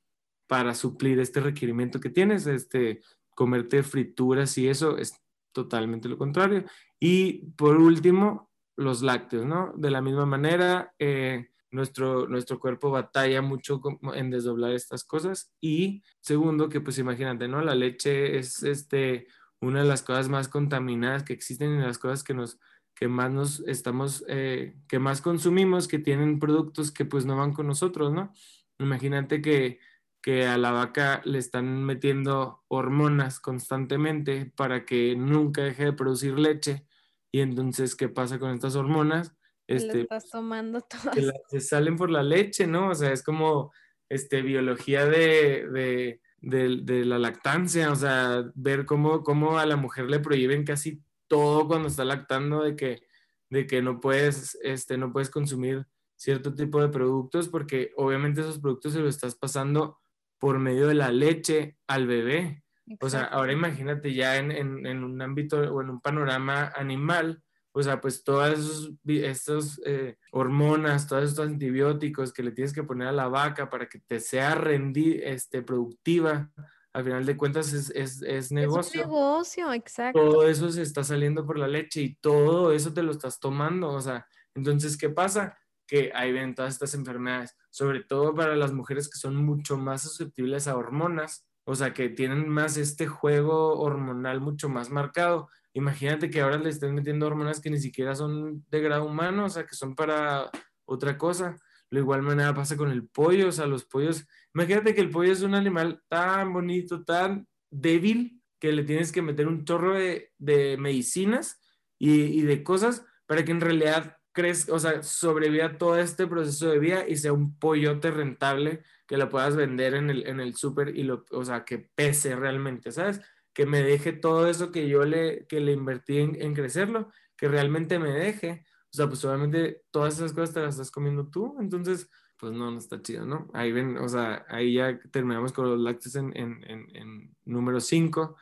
para suplir este requerimiento que tienes, este, comerte frituras y eso es totalmente lo contrario. Y por último, los lácteos, ¿no? De la misma manera, eh, nuestro, nuestro cuerpo batalla mucho en desdoblar estas cosas. Y segundo, que pues imagínate, ¿no? La leche es este, una de las cosas más contaminadas que existen y las cosas que nos que más nos estamos, eh, que más consumimos, que tienen productos que pues no van con nosotros, ¿no? Imagínate que, que a la vaca le están metiendo hormonas constantemente para que nunca deje de producir leche. Y entonces, ¿qué pasa con estas hormonas? Este, estás tomando todas. Que salen por la leche, ¿no? O sea, es como este, biología de, de, la lactancia, o sea, ver cómo, cómo a la mujer le prohíben casi todo cuando está lactando de que, de que no, puedes, este, no puedes consumir cierto tipo de productos porque obviamente esos productos se los estás pasando por medio de la leche al bebé. O sea, ahora imagínate ya en, en, en, un ámbito o en un panorama animal, o sea, pues todas esas eh, hormonas, todos estos antibióticos que le tienes que poner a la vaca para que te sea rendir, este, productiva, al final de cuentas es, es, es negocio. Es negocio, exacto. Todo eso se está saliendo por la leche y todo eso te lo estás tomando, o sea, entonces, ¿qué pasa? Que ahí ven todas estas enfermedades, sobre todo para las mujeres que son mucho más susceptibles a hormonas, o sea, que tienen más este juego hormonal mucho más marcado Imagínate que ahora le estén metiendo hormonas que ni siquiera son de grado humano, o sea, que son para otra cosa. Lo igual manera pasa con el pollo, o sea, los pollos. Imagínate que el pollo es un animal tan bonito, tan débil, que le tienes que meter un chorro de, medicinas y, de cosas para que en realidad crezca, o sea, sobreviva todo este proceso de vida y sea un pollote rentable que lo puedas vender en el, en súper y lo, o sea, que pese realmente, ¿sabes? Que me deje todo eso que yo le, que le invertí en, crecerlo, que realmente me deje. O sea, pues obviamente todas esas cosas te las estás comiendo tú, entonces, pues no, no está chido, ¿no? Ahí ven, o sea, ahí ya terminamos con los lácteos en, en, en, número 5,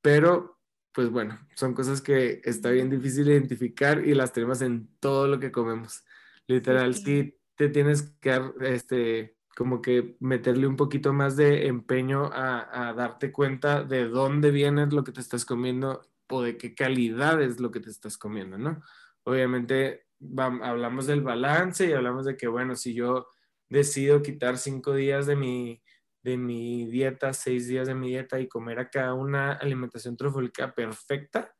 pero pues bueno, son cosas que está bien difícil identificar y las tenemos en todo lo que comemos. Literal, sí, te tienes que dar, este, como que meterle un poquito más de empeño a, darte cuenta de dónde viene lo que te estás comiendo o de qué calidad es lo que te estás comiendo, ¿no? Obviamente hablamos del balance y hablamos de que, bueno, si yo decido quitar cinco días de mi, de mi dieta, seis días de mi dieta y comer acá una alimentación trofólica perfecta,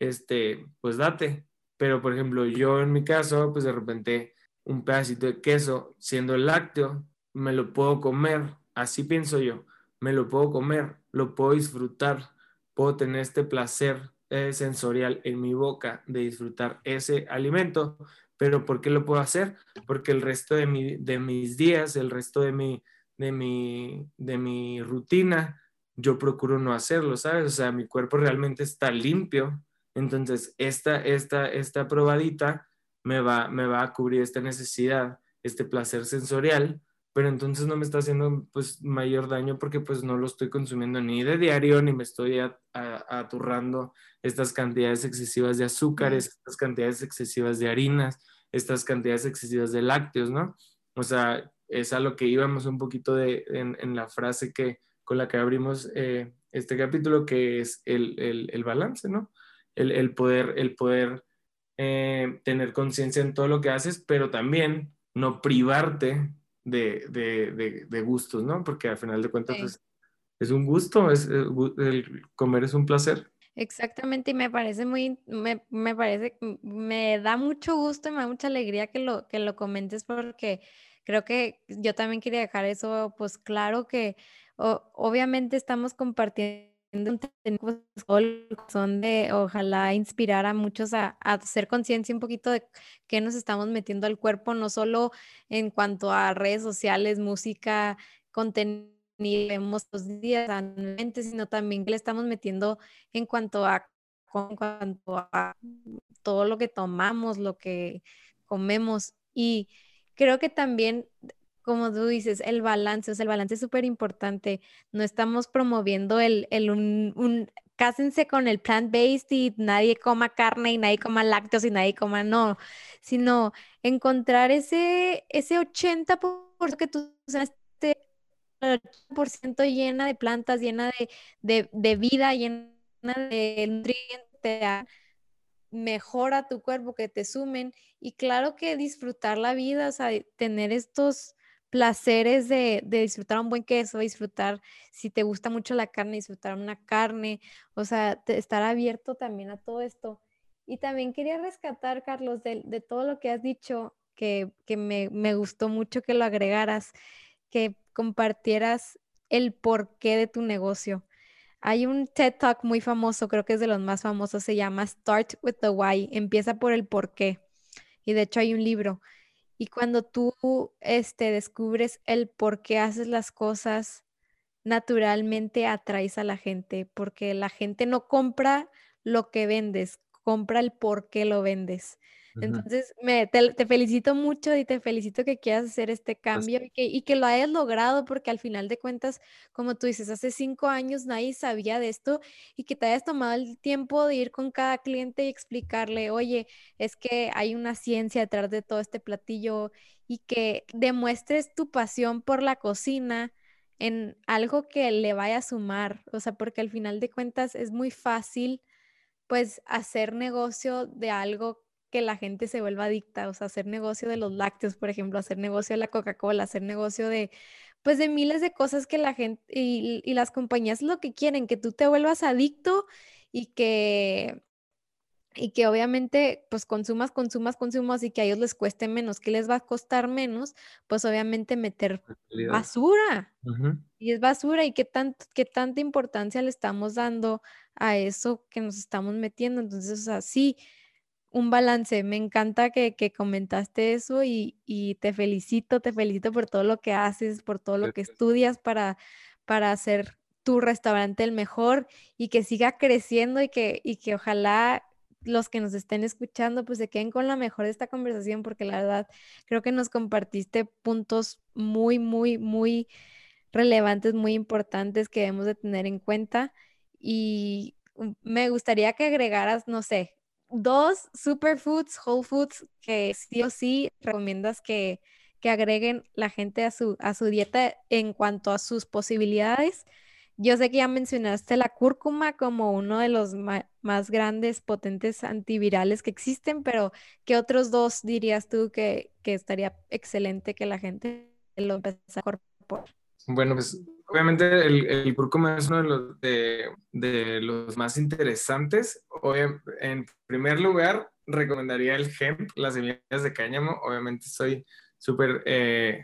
este, pues date. Pero, por ejemplo, yo en mi caso, pues de repente un pedacito de queso, siendo lácteo, me lo puedo comer, así pienso yo, me lo puedo comer, lo puedo disfrutar, puedo tener este placer eh, sensorial en mi boca de disfrutar ese alimento, pero ¿por qué lo puedo hacer? Porque el resto de, mi, de mis días, el resto de mi, de, mi, de mi rutina, yo procuro no hacerlo, ¿sabes? O sea, mi cuerpo realmente está limpio, entonces esta, esta, esta probadita me va, me va a cubrir esta necesidad, este placer sensorial, pero entonces no me está haciendo pues mayor daño porque pues no lo estoy consumiendo ni de diario ni me estoy aturrando estas cantidades excesivas de azúcares, estas cantidades excesivas de harinas, estas cantidades excesivas de lácteos, ¿no? O sea, es a lo que íbamos un poquito de, en, la frase que, con la que abrimos eh, este capítulo, que es el, el, balance, ¿no? El, el, poder, el poder eh, tener conciencia en todo lo que haces, pero también no privarte de, de, de, gustos, ¿no? Porque al final de cuentas es, es, un gusto, es, el comer es un placer. Exactamente, y me parece muy, me, me parece, me da mucho gusto y me da mucha alegría que lo, que lo comentes porque creo que yo también quería dejar eso, pues claro que obviamente estamos compartiendo son de ojalá inspirar a muchos a, hacer conciencia un poquito de qué nos estamos metiendo al cuerpo, no solo en cuanto a redes sociales, música, contenido, vemos los días, sino también que le estamos metiendo en cuanto a, en cuanto a todo lo que tomamos, lo que comemos. Y creo que también como tú dices, el balance, o sea, el balance es súper importante. No estamos promoviendo el, el un, un, cásense con el plant-based y nadie coma carne y nadie coma lácteos y nadie coma, no, sino encontrar ese, ese 80% que tú este 80% llena de plantas, llena de, de, de vida, llena de nutrientes, mejora tu cuerpo, que te sumen. Y claro que disfrutar la vida, o sea, tener estos placeres de, disfrutar un buen queso, disfrutar, si te gusta mucho la carne, disfrutar una carne, o sea, estar abierto también a todo esto. Y también quería rescatar, Carlos, de, todo lo que has dicho, que, me, me, gustó mucho que lo agregaras, que compartieras el porqué de tu negocio. Hay un TED Talk muy famoso, creo que es de los más famosos, se llama Start with the Why, empieza por el porqué. Y de hecho hay un libro y cuando tú este, descubres el por qué haces las cosas, naturalmente atraes a la gente, porque la gente no compra lo que vendes, compra el por qué lo vendes. Entonces, me, te, felicito mucho y te felicito que quieras hacer este cambio y que, y que, lo hayas logrado, porque al final de cuentas, como tú dices, hace cinco años nadie sabía de esto y que te hayas tomado el tiempo de ir con cada cliente y explicarle, oye, es que hay una ciencia detrás de todo este platillo y que demuestres tu pasión por la cocina en algo que le vaya a sumar, o sea, porque al final de cuentas es muy fácil pues hacer negocio de algo que la gente se vuelva adicta, o sea, hacer negocio de los lácteos, por ejemplo, hacer negocio de la Coca-Cola, hacer negocio de, pues, de miles de cosas que la gente y, y las compañías lo que quieren, que tú te vuelvas adicto y que, y que obviamente pues consumas, consumas, consumas y que a ellos les cueste menos, que les va a costar menos, pues obviamente meter basura. Y es basura y qué, tanto, qué tanta importancia le estamos dando a eso que nos estamos metiendo. Entonces, o sea, sí, un balance. Me encanta que, comentaste eso y, te felicito, te felicito por todo lo que haces, por todo lo que estudias para, para hacer tu restaurante el mejor y que siga creciendo y que, y que ojalá los que nos estén escuchando pues se queden con la mejor de esta conversación porque la verdad creo que nos compartiste puntos muy, muy, muy relevantes, muy importantes que debemos de tener en cuenta y mm, me gustaría que agregaras, no sé, dos superfoods, whole foods, que sí o sí recomiendas que, agreguen la gente a su, a su dieta en cuanto a sus posibilidades. Yo sé que ya mencionaste la cúrcuma como uno de los más grandes, potentes antivirales que existen, pero ¿qué otros dos dirías tú que, que estaría excelente que la gente lo empezara a incorporar? Bueno, pues Obviamente el, el cúrcuma es uno de los, de, los más interesantes. en primer lugar, recomendaría el hemp, las semillas de cáñamo. Obviamente soy súper eh,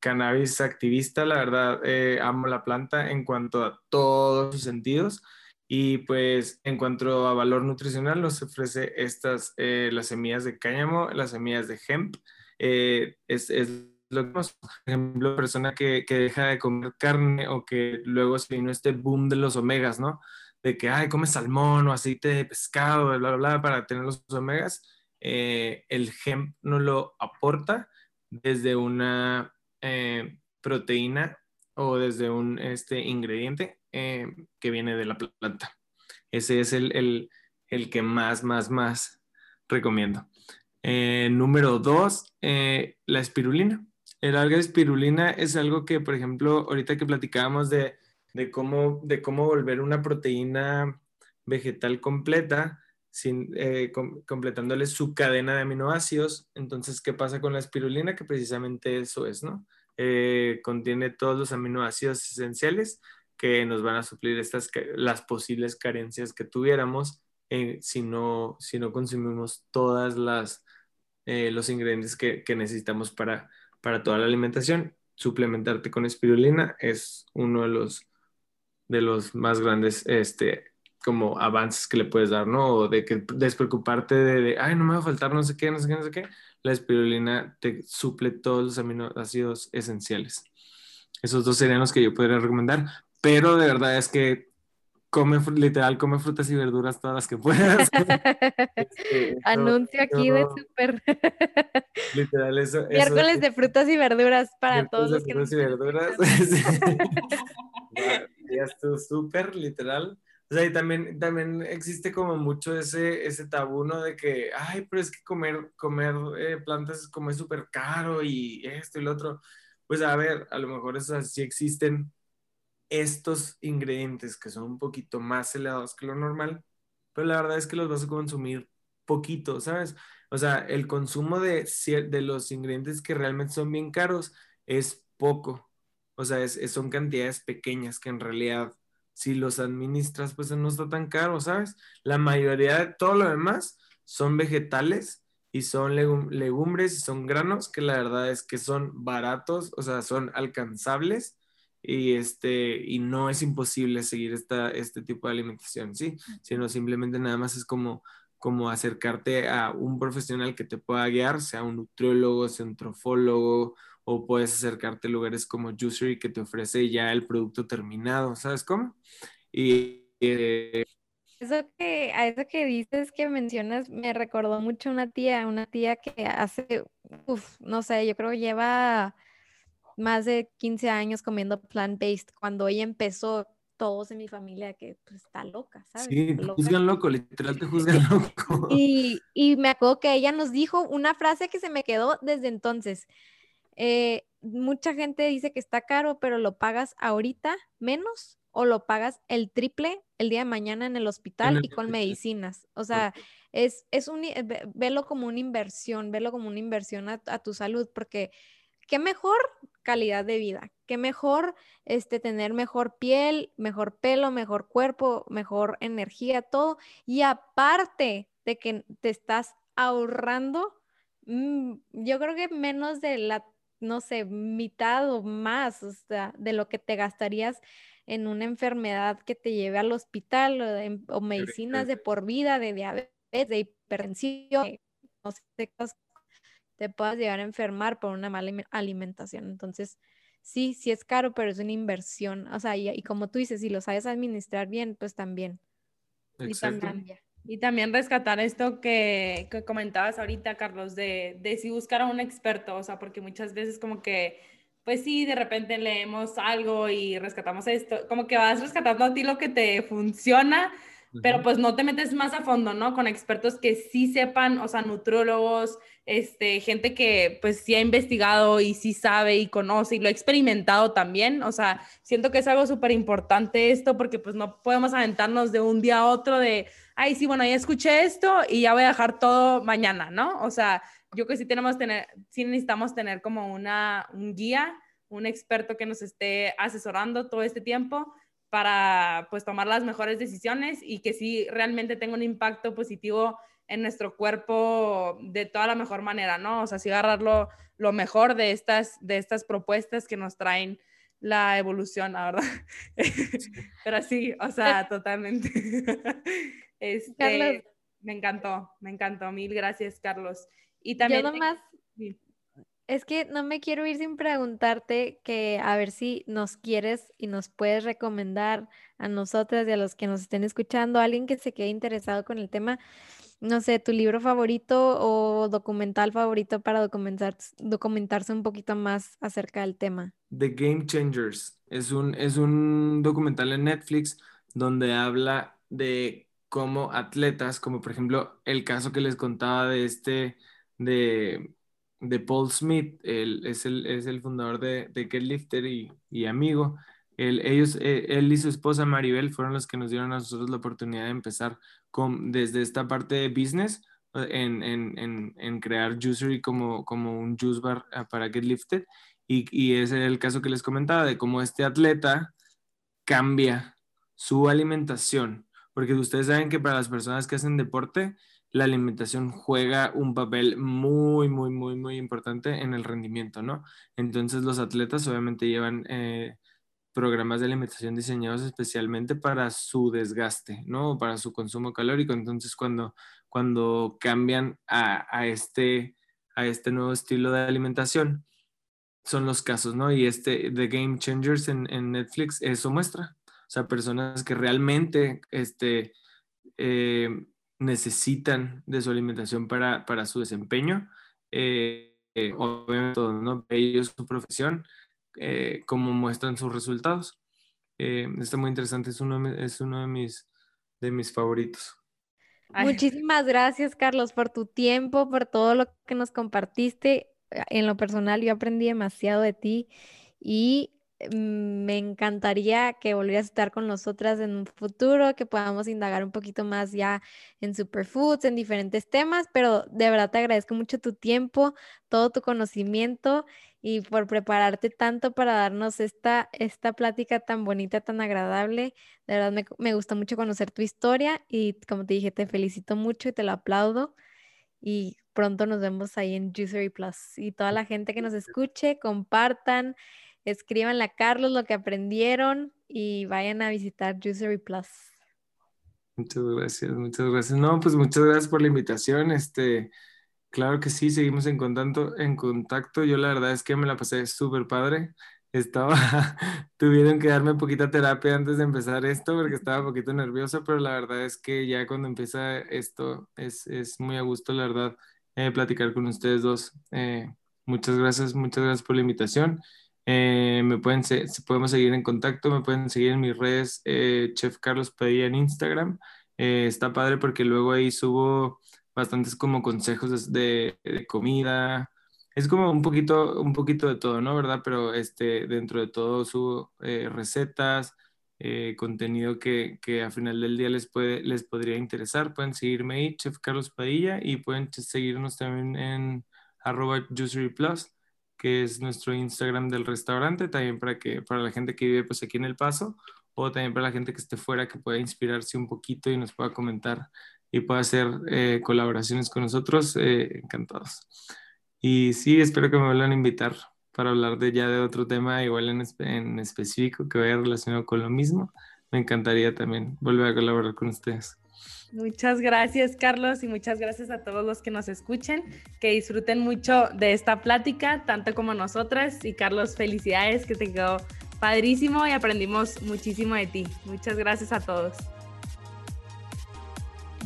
cannabis activista, la verdad eh, amo la planta en cuanto a todos sus sentidos. Y pues en cuanto a valor nutricional, nos ofrece estas, eh, las semillas de cáñamo, las semillas de hemp. es lo que por ejemplo, persona que, que, deja de comer carne o que luego se vino este boom de los omegas, ¿no? De que, ay, come salmón o aceite de pescado, bla, bla, bla, para tener los omegas. Eh, el hemp no lo aporta desde una eh, proteína o desde un este, ingrediente eh, que viene de la planta. Ese es el, el, el que más, más, más recomiendo. número dos, la espirulina. El alga espirulina es algo que, por ejemplo, ahorita que platicábamos de, cómo, volver una proteína vegetal completa, sin, eh, completándole su cadena de aminoácidos. Entonces, ¿qué pasa con la espirulina? Que precisamente eso es, ¿no? Eh, contiene todos los aminoácidos esenciales que nos van a suplir estas, las posibles carencias que tuviéramos eh, si, no, si no consumimos todas las eh, los ingredientes que, necesitamos para, para toda la alimentación. Suplementarte con espirulina es uno de los, de los más grandes este, como avances que le puedes dar, ¿no? O de que despreocuparte de, de, ay, no me va a faltar no sé qué, no sé qué, no sé qué. La espirulina te suple todos los aminoácidos esenciales. Esos dos serían los que yo podría recomendar, pero de verdad es que come, literal, come frutas y verduras todas las que puedas. Este, Anuncio aquí de súper. literal, eso. Miércoles de frutas y verduras para todos los que frutas y verduras. ya estuvo súper, literal. O sea, y también, también existe como mucho ese, ese tabú, ¿no? De que, ay, pero es que comer, comer eh, plantas como es súper caro y esto y lo otro. Pues a ver, a lo mejor esas sí existen, estos ingredientes que son un poquito más elevados que lo normal, pero la verdad es que los vas a consumir poquito, ¿sabes? O sea, el consumo de, de los ingredientes que realmente son bien caros es poco. O sea, es, son cantidades pequeñas que en realidad, si los administras, pues no está tan caro, ¿sabes? La mayoría de todo lo demás son vegetales y son legumbres y son granos que la verdad es que son baratos, o sea, son alcanzables y, este, y no es imposible seguir esta, este tipo de alimentación, ¿sí? Sino simplemente nada más es como, como acercarte a un profesional que te pueda guiar, sea un nutriólogo, sea un trofólogo, o puedes acercarte a lugares como Juicery que te ofrece ya el producto terminado, ¿sabes cómo? Y... Eh, eso que, a eso que dices que mencionas me recordó mucho una tía, una tía que hace, uf, no sé, yo creo lleva más de 15 años comiendo plant-based. Cuando ella empezó, todos en mi familia que pues, está loca, ¿sabes? Sí, te juzgan loco, literal te juzgan loco. Y, y, me acuerdo que ella nos dijo una frase que se me quedó desde entonces. Eh, mucha gente dice que está caro, pero lo pagas ahorita menos o lo pagas el triple el día de mañana en el hospital y con medicinas. O sea, es, es un, velo como una inversión, velo como una inversión a, a tu salud, porque qué mejor calidad de vida, qué mejor este, tener mejor piel, mejor pelo, mejor cuerpo, mejor energía, todo. Y aparte de que te estás ahorrando, mm, yo creo que menos de la, no sé, mitad o más o sea, de lo que te gastarías en una enfermedad que te lleve al hospital o, medicinas de por vida, de diabetes, de hipertensión, no sé, te puedas llegar a enfermar por una mala alimentación. Entonces, sí, sí es caro, pero es una inversión. O sea, y, como tú dices, si lo sabes administrar bien, pues también. Y también, y también rescatar esto que, que, comentabas ahorita, Carlos, de, de si buscar a un experto, o sea, porque muchas veces como que, pues sí, de repente leemos algo y rescatamos esto, como que vas rescatando a ti lo que te funciona, pero pues no te metes más a fondo, ¿no? Con expertos que sí sepan, o sea, nutrólogos, este, gente que pues sí ha investigado y sí sabe y conoce y lo ha experimentado también, o sea, siento que es algo súper importante esto porque pues no podemos aventarnos de un día a otro de, ay, sí, bueno, ya escuché esto y ya voy a dejar todo mañana, ¿no? O sea, yo que sí tenemos tener, sí necesitamos tener como una, un guía, un experto que nos esté asesorando todo este tiempo para pues tomar las mejores decisiones y que sí realmente tenga un impacto positivo en nuestro cuerpo de toda la mejor manera, ¿no? O sea, sí agarrar lo, mejor de estas, de estas propuestas que nos traen la evolución, la verdad. Pero sí, o sea, totalmente. Este, me encantó, me encantó. Mil gracias, Carlos. Y también... Yo nomás, es que no me quiero ir sin preguntarte que a ver si nos quieres y nos puedes recomendar a nosotras y a los que nos estén escuchando, alguien que se quede interesado con el tema, no sé, tu libro favorito o documental favorito para documentar, documentarse un poquito más acerca del tema. The Game Changers es un, es un documental en Netflix donde habla de cómo atletas, como por ejemplo el caso que les contaba de este, de de Paul Smith, él es el, es el fundador de, de Get Lifter y, y amigo. Él, ellos, eh, él y su esposa Maribel fueron los que nos dieron a nosotros la oportunidad de empezar con, desde esta parte de business eh, en, en, en, en crear Juicery como, como un juice bar ah, para Get Lifted. Y, y ese es el caso que les comentaba de cómo este atleta cambia su alimentación, porque ustedes saben que para las personas que hacen deporte, la alimentación juega un papel muy, muy, muy, muy importante en el rendimiento, ¿no? Entonces los atletas obviamente llevan eh, programas de alimentación diseñados especialmente para su desgaste, ¿no? Para su consumo calórico. Entonces cuando, cuando cambian a, este, a este nuevo estilo de alimentación, son los casos, ¿no? Y este, The Game Changers en, Netflix, eso muestra. O sea, personas que realmente, este, eh, necesitan de su alimentación para, para su desempeño. Eh, eh, obviamente, ¿no? ellos su profesión, eh, cómo muestran sus resultados. está muy interesante, es uno, es uno de, mis, de mis favoritos. Muchísimas gracias, Carlos, por tu tiempo, por todo lo que nos compartiste. En lo personal, yo aprendí demasiado de ti y me encantaría que volvieras a estar con nosotras en un futuro, que podamos indagar un poquito más ya en superfoods, en diferentes temas, pero de verdad te agradezco mucho tu tiempo, todo tu conocimiento y por prepararte tanto para darnos esta, esta plática tan bonita, tan agradable. De verdad me, me gusta mucho conocer tu historia y como te dije, te felicito mucho y te lo aplaudo. Y pronto nos vemos ahí en Juicery Plus. Y toda la gente que nos escuche, compartan, escríbanle a Carlos lo que aprendieron y vayan a visitar Juicery Plus. Muchas gracias, muchas gracias. No, pues muchas gracias por la invitación. Este, claro que sí, seguimos en contacto, en contacto. Yo la verdad es que me la pasé súper padre. Estaba, tuvieron que darme poquita terapia antes de empezar esto porque estaba un poquito nerviosa, pero la verdad es que ya cuando empieza esto es, es muy a gusto, la verdad, eh, platicar con ustedes dos. Eh, muchas gracias, muchas gracias por la invitación eh, me pueden, se, podemos seguir en contacto, me pueden seguir en mis redes, eh, Chef Carlos Padilla en Instagram. Eh, está padre porque luego ahí subo bastantes como consejos de, comida. Es como un poquito, un poquito de todo, ¿no? ¿Verdad? Pero este, dentro de todo subo recetas, contenido que, que a final del día les, puede, les podría interesar. Pueden seguirme ahí, Chef Carlos Padilla, y pueden seguirnos también en arroba Plus que es nuestro Instagram del restaurante, también para que para la gente que vive pues aquí en El Paso o también para la gente que esté fuera que pueda inspirarse un poquito y nos pueda comentar y pueda hacer eh, colaboraciones con nosotros, eh, encantados. Y sí, espero que me vuelvan a invitar para hablar de ya de otro tema igual en, en específico que vaya relacionado con lo mismo. Me encantaría también volver a colaborar con ustedes. Muchas gracias, Carlos, y muchas gracias a todos los que nos escuchen. Que disfruten mucho de esta plática, tanto como nosotras. Y Carlos, felicidades, que te quedó padrísimo y aprendimos muchísimo de ti. Muchas gracias a todos.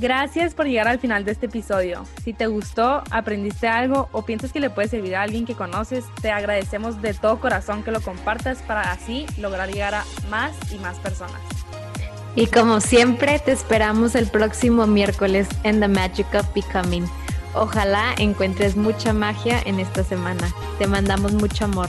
Gracias por llegar al final de este episodio. Si te gustó, aprendiste algo o piensas que le puede servir a alguien que conoces, te agradecemos de todo corazón que lo compartas para así lograr llegar a más y más personas. Y como siempre, te esperamos el próximo miércoles en The Magic of Becoming. Ojalá encuentres mucha magia en esta semana. Te mandamos mucho amor.